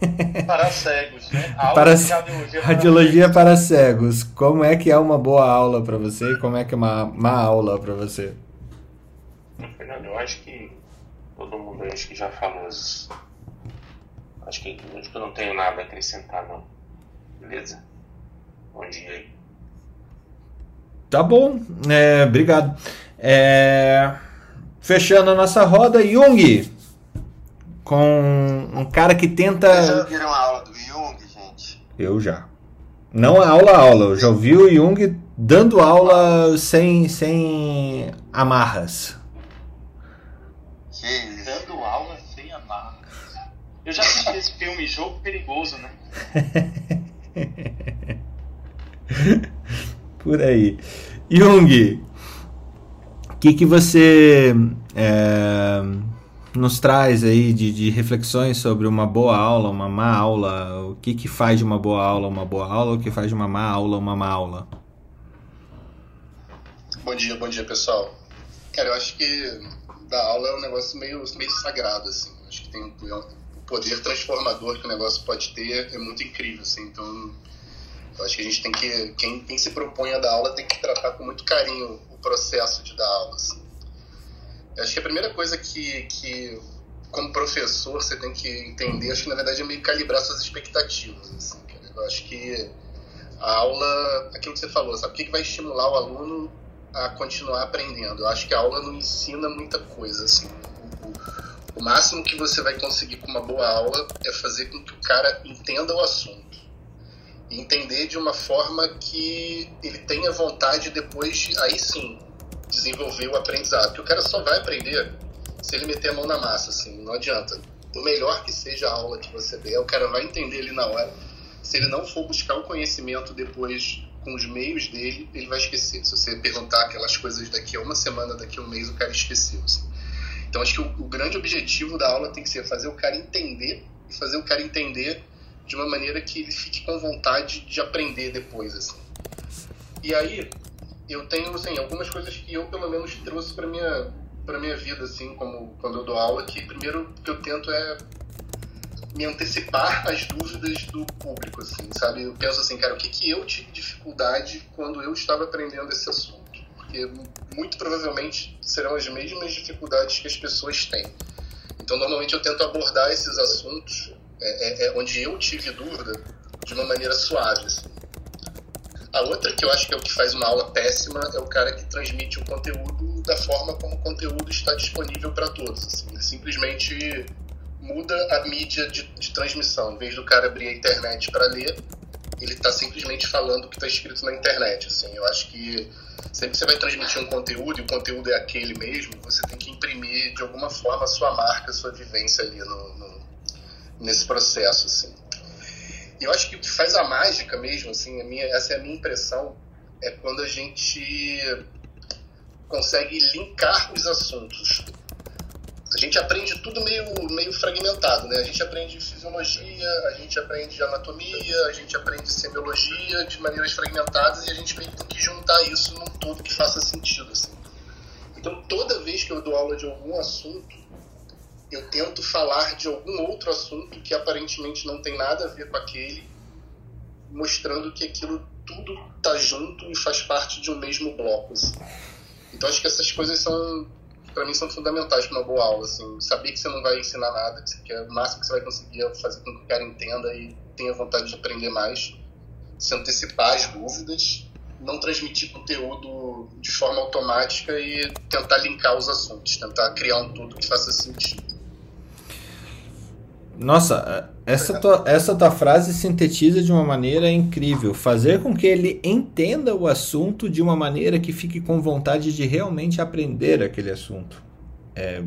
Para cegos, né? Aula Para de radiologia, Radiologia para cegos. Como é que é uma boa aula para você e como é que é uma má aula para você? Fernando, eu acho que todo mundo acho que já falou isso. Acho que, acho que eu não tenho nada a acrescentar, não. Beleza? Bom dia aí. Tá bom, é, obrigado. É, fechando a nossa roda, Jung, com um cara que Vocês tenta. já viram a aula do Jung, gente? Eu já. Não é aula aula. Eu já ouvi o Jung dando aula sem, sem amarras. Que? Dando aula sem amarras. Eu já vi esse filme Jogo Perigoso, né? Por aí. Jung, o que, que você é, nos traz aí de, de reflexões sobre uma boa aula, uma má aula? O que, que faz de uma boa aula uma boa aula? O que faz de uma má aula uma má aula? Bom dia, bom dia pessoal. Cara, eu acho que dar aula é um negócio meio, meio sagrado, assim. Acho que tem um, o poder transformador que o negócio pode ter é muito incrível, assim. Então, eu acho que a gente tem que. Quem, quem se propõe a dar aula tem que tratar com muito carinho o processo de dar aula. Assim. Eu acho que a primeira coisa que, que, como professor, você tem que entender, acho que na verdade é meio calibrar suas expectativas. Assim, eu acho que a aula, aquilo que você falou, sabe? O que, que vai estimular o aluno a continuar aprendendo? Eu acho que a aula não ensina muita coisa. Assim. O, o máximo que você vai conseguir com uma boa aula é fazer com que o cara entenda o assunto e entender de uma forma que ele tenha vontade depois, aí sim, desenvolver o aprendizado. Porque o cara só vai aprender se ele meter a mão na massa, assim, não adianta. Por melhor que seja a aula que você der, o cara vai entender ali na hora. Se ele não for buscar o conhecimento depois com os meios dele, ele vai esquecer. Se você perguntar aquelas coisas daqui a uma semana, daqui a um mês, o cara esqueceu. Assim. Então acho que o, o grande objetivo da aula tem que ser fazer o cara entender e fazer o cara entender de uma maneira que ele fique com vontade de aprender depois, assim. E aí, eu tenho, assim, algumas coisas que eu, pelo menos, trouxe para minha para minha vida, assim, como quando eu dou aula, que primeiro que eu tento é me antecipar às dúvidas do público, assim, sabe? Eu penso assim, cara, o que, que eu tive dificuldade quando eu estava aprendendo esse assunto? Porque muito provavelmente serão as mesmas dificuldades que as pessoas têm. Então, normalmente eu tento abordar esses assuntos é, é, é, onde eu tive dúvida de uma maneira suave. Assim. A outra que eu acho que é o que faz uma aula péssima é o cara que transmite o conteúdo da forma como o conteúdo está disponível para todos. Assim. Ele simplesmente muda a mídia de, de, transmissão. Em vez do cara abrir a internet para ler, ele está simplesmente falando o que está escrito na internet. Assim. Eu acho que sempre que você vai transmitir um conteúdo e o conteúdo é aquele mesmo, você tem que imprimir de alguma forma a sua marca, a sua vivência ali no, no nesse processo, assim. Eu acho que o que faz a mágica mesmo, assim, minha, essa é a minha impressão, é quando a gente consegue linkar os assuntos. A gente aprende tudo meio, meio fragmentado, né? A gente aprende fisiologia, a gente aprende anatomia, a gente aprende semiologia de maneiras fragmentadas e a gente tem que juntar isso num todo que faça sentido, assim. Então, toda vez que eu dou aula de algum assunto, eu tento falar de algum outro assunto que aparentemente não tem nada a ver com aquele, mostrando que aquilo tudo tá junto e faz parte de um mesmo bloco. Assim. Então acho que essas coisas são, para mim, são fundamentais para uma boa aula. Assim, saber que você não vai ensinar nada, que, o máximo que você vai conseguir é fazer com que o cara entenda e tenha vontade de aprender mais, se antecipar as dúvidas, não transmitir conteúdo de forma automática e tentar linkar os assuntos, tentar criar um tudo que faça sentido. Nossa, essa tua, essa tua frase sintetiza de uma maneira incrível. Fazer com que ele entenda o assunto de uma maneira que fique com vontade de realmente aprender aquele assunto. É,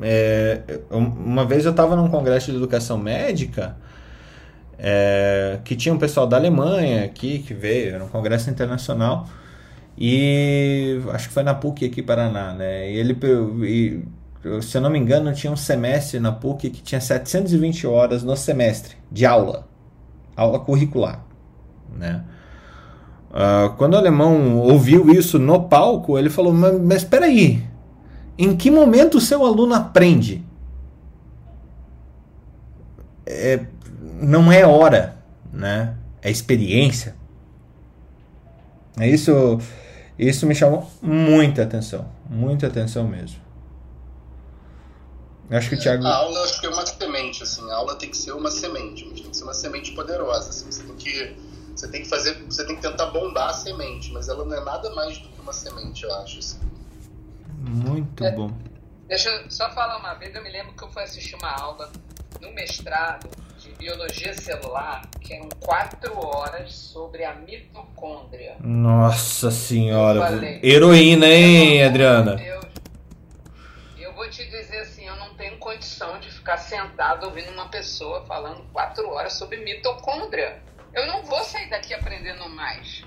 é, uma vez eu estava num congresso de educação médica é, que tinha um pessoal da Alemanha aqui que veio, era um congresso internacional e acho que foi na PUC aqui Paraná, né? E ele e, se eu não me engano, tinha um semestre na PUC que tinha 720 horas no semestre de aula, aula curricular, né? Uh, quando o alemão ouviu isso no palco, ele falou: Mas, mas espera aí, em que momento o seu aluno aprende? É, não é hora, né? É experiência. É isso, isso me chamou muita atenção, muita atenção mesmo. Acho que o Thiago. A aula acho que é uma semente, assim. A aula tem que ser uma semente, mas tem que ser uma semente poderosa. Assim. Você tem que. Você tem que fazer. Você tem que tentar bombar a semente, mas ela não é nada mais do que uma semente, eu acho. Assim. Muito é, bom. Deixa eu só falar uma vez, eu me lembro que eu fui assistir uma aula no mestrado de biologia celular, que eram quatro horas sobre a mitocôndria. Nossa senhora. Falei. Heroína, hein, Adriana? de Deus, eu vou te dizer assim, eu não tenho condição de ficar sentado ouvindo uma pessoa falando quatro horas sobre mitocôndria. Eu não vou sair daqui aprendendo mais.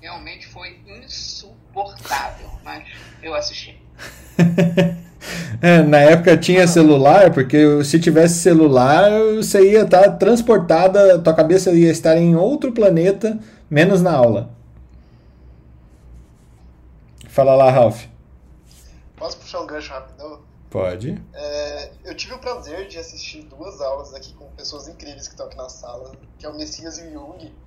Realmente foi insuportável, mas eu assisti. É, na época tinha celular, porque se tivesse celular, você ia estar transportada, tua cabeça ia estar em outro planeta, menos na aula. Fala lá, Ralph. Posso puxar um gancho rapidão? Pode. É, eu tive o prazer de assistir duas aulas aqui com pessoas incríveis que estão aqui na sala, que é o Messias e o Jung.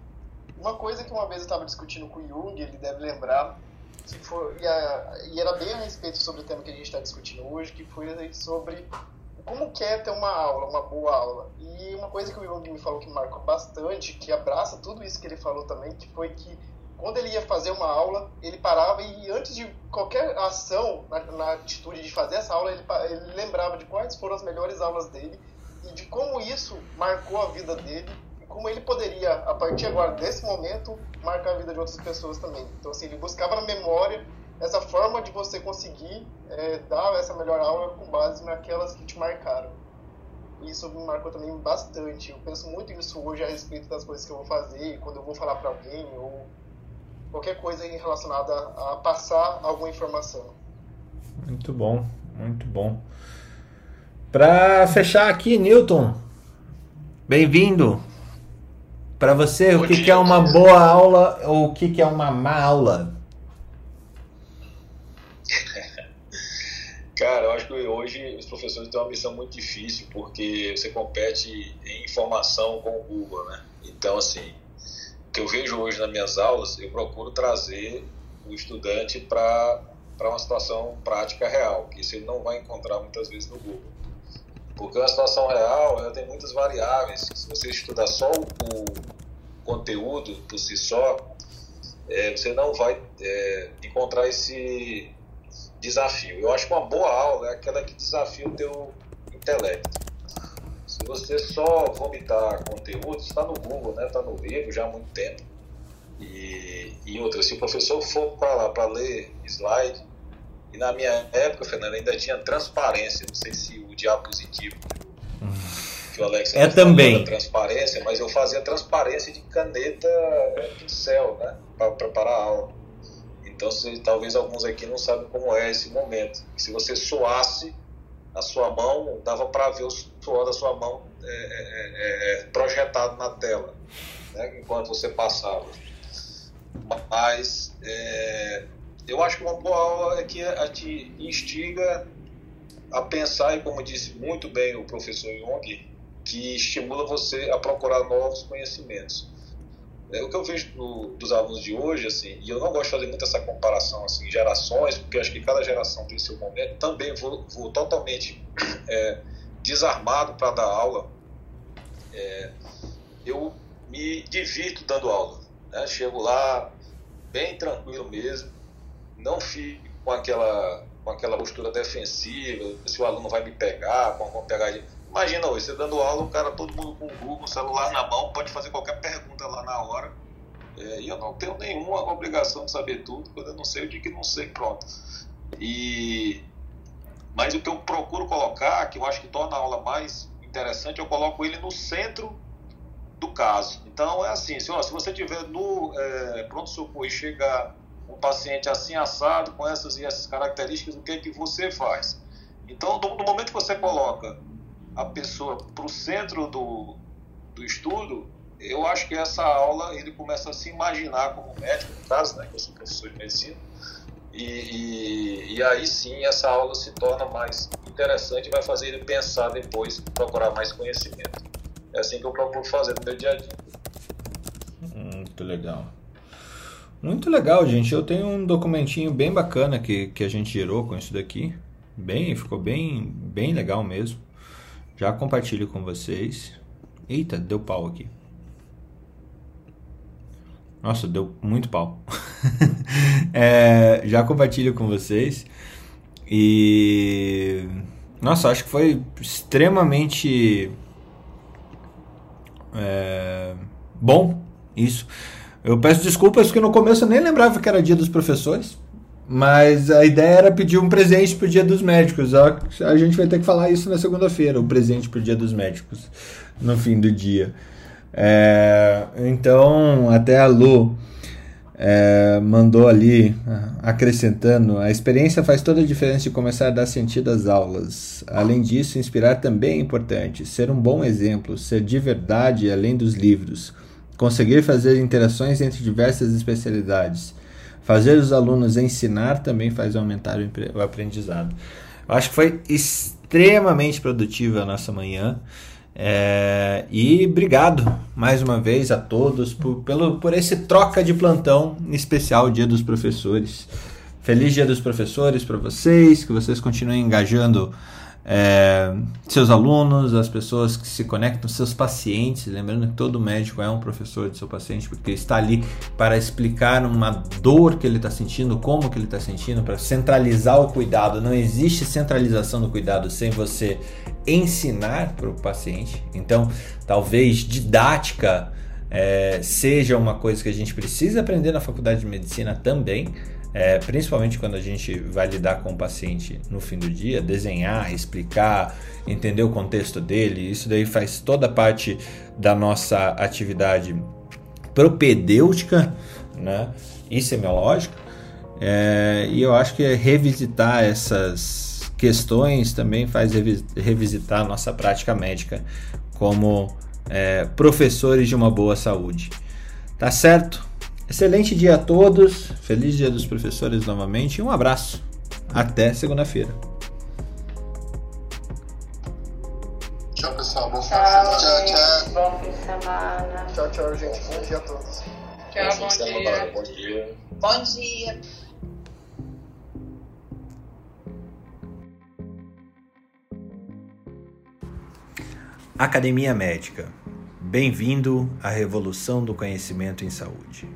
Uma coisa que uma vez eu estava discutindo com o Jung, ele deve lembrar, foi, e, a- e era bem a respeito sobre o tema que a gente está discutindo hoje, que foi sobre como que é ter uma aula, uma boa aula. E uma coisa que o Jung me falou que marcou bastante, que abraça tudo isso que ele falou também, que foi que quando ele ia fazer uma aula, ele parava e antes de qualquer ação na, na atitude de fazer essa aula, ele, ele lembrava de quais foram as melhores aulas dele e de como isso marcou a vida dele e como ele poderia, a partir agora desse momento, marcar a vida de outras pessoas também. Então, assim, ele buscava na memória essa forma de você conseguir é, dar essa melhor aula com base naquelas que te marcaram. Isso me marcou também bastante. Eu penso muito nisso hoje a respeito das coisas que eu vou fazer, quando eu vou falar para alguém ou qualquer coisa relacionada a passar alguma informação. Muito bom, muito bom. Pra fechar aqui, Newton, bem-vindo. Pra você, o que, dia, que é uma boa aula ou o que, que é uma má aula? Cara, eu acho que hoje os professores têm uma missão muito difícil, porque você compete em informação com o Google, né? Então, assim, que eu vejo hoje nas minhas aulas, eu procuro trazer o estudante para uma situação prática real, que isso ele não vai encontrar muitas vezes no Google. Porque uma situação real, ela tem muitas variáveis. Se você estudar só o, o conteúdo por si só, é, você não vai é, encontrar esse desafio. Eu acho que uma boa aula é aquela que desafia o teu intelecto. Se você só vomitar conteúdo, está no Google, né? Está no livro já há muito tempo. E, e outra, se o professor for para lá para ler slide, e na minha época, Fernando, ainda tinha transparência. Não sei se o diapositivo que o Alex É também. transparência, mas eu fazia transparência de caneta é, pincel, né? Para preparar a aula. Então, se, talvez alguns aqui não sabem como é esse momento. Se você suasse a sua mão, dava para ver o suor da sua mão é, é, é, projetado na tela, né, enquanto você passava. Mas é, eu acho que uma boa aula é que a te instiga a pensar, e como disse muito bem o professor Jung, que estimula você a procurar novos conhecimentos. É, o que eu vejo do, dos alunos de hoje, assim, e eu não gosto de fazer muito essa comparação, assim, gerações, porque acho que cada geração tem seu momento, também vou, vou totalmente é, desarmado para dar aula. É, eu me divirto dando aula, né? chego lá bem tranquilo mesmo, não fico com aquela, com aquela postura defensiva, se o aluno vai me pegar, com alguma pegadinha. Imagina hoje, você dando aula, o cara, todo mundo com o Google, celular na mão, pode fazer qualquer pergunta lá na hora. É, e eu não tenho nenhuma obrigação de saber tudo, quando eu não sei, eu digo que não sei, pronto. E, mas o que eu procuro colocar, que eu acho que torna a aula mais interessante, eu coloco ele no centro do caso. Então é assim, se, ó, se você tiver no é, pronto-socorro e chegar um paciente assim assado, com essas e essas características, o que é que você faz? Então, no, no momento que você coloca a pessoa para o centro do, do estudo, eu acho que essa aula ele começa a se imaginar como médico, no caso, né, que eu sou professor de medicina, e, e, e aí sim essa aula se torna mais interessante e vai fazer ele pensar depois, procurar mais conhecimento. É assim que eu procuro fazer no meu dia a dia. Muito legal. Muito legal, gente. Eu tenho um documentinho bem bacana que, que a gente gerou com isso daqui. Bem, ficou bem, bem legal mesmo. Já compartilho com vocês. Eita, deu pau aqui. Nossa, deu muito pau. É, já compartilho com vocês. E. Nossa, acho que foi extremamente É, bom, isso. Eu peço desculpas porque no começo eu nem lembrava que era dia dos professores. Mas a ideia era pedir um presente pro dia dos médicos. A, a gente vai ter que falar isso na segunda-feira, o presente pro dia dos médicos, no fim do dia. É, então, até a Lu é, mandou ali, acrescentando: a experiência faz toda a diferença de começar a dar sentido às aulas. Além disso, inspirar também é importante. Ser um bom exemplo, ser de verdade além dos livros, conseguir fazer interações entre diversas especialidades Fazer os alunos ensinar também faz aumentar o aprendizado. Eu acho que foi extremamente produtiva a nossa manhã. É, e obrigado mais uma vez a todos por, pelo, por esse troca de plantão especial Dia dos Professores. Feliz Dia dos Professores para vocês, que vocês continuem engajando é, seus alunos, as pessoas que se conectam, seus pacientes. Lembrando que todo médico é um professor de seu paciente, porque está ali para explicar uma dor que ele está sentindo, como que ele está sentindo, para centralizar o cuidado. Não existe centralização do cuidado sem você ensinar para o paciente. Então, talvez didática é, seja uma coisa que a gente precisa aprender na faculdade de medicina também é, principalmente quando a gente vai lidar com o paciente no fim do dia, desenhar, explicar, entender o contexto dele, isso daí faz toda parte da nossa atividade propedêutica né, e semiológica. É, e eu acho que revisitar essas questões também faz revisitar a nossa prática médica como é, professores de uma boa saúde. Tá certo? Excelente dia a todos, feliz dia dos professores novamente e um abraço. Até segunda-feira. Tchau, pessoal. Bom Tchau, tchau, tchau. Bom fim de semana. Tchau, tchau, gente. Bom dia a todos. Tchau, bom dia. Bom dia. Bom dia. Academia Médica. Bem-vindo à revolução do conhecimento em saúde.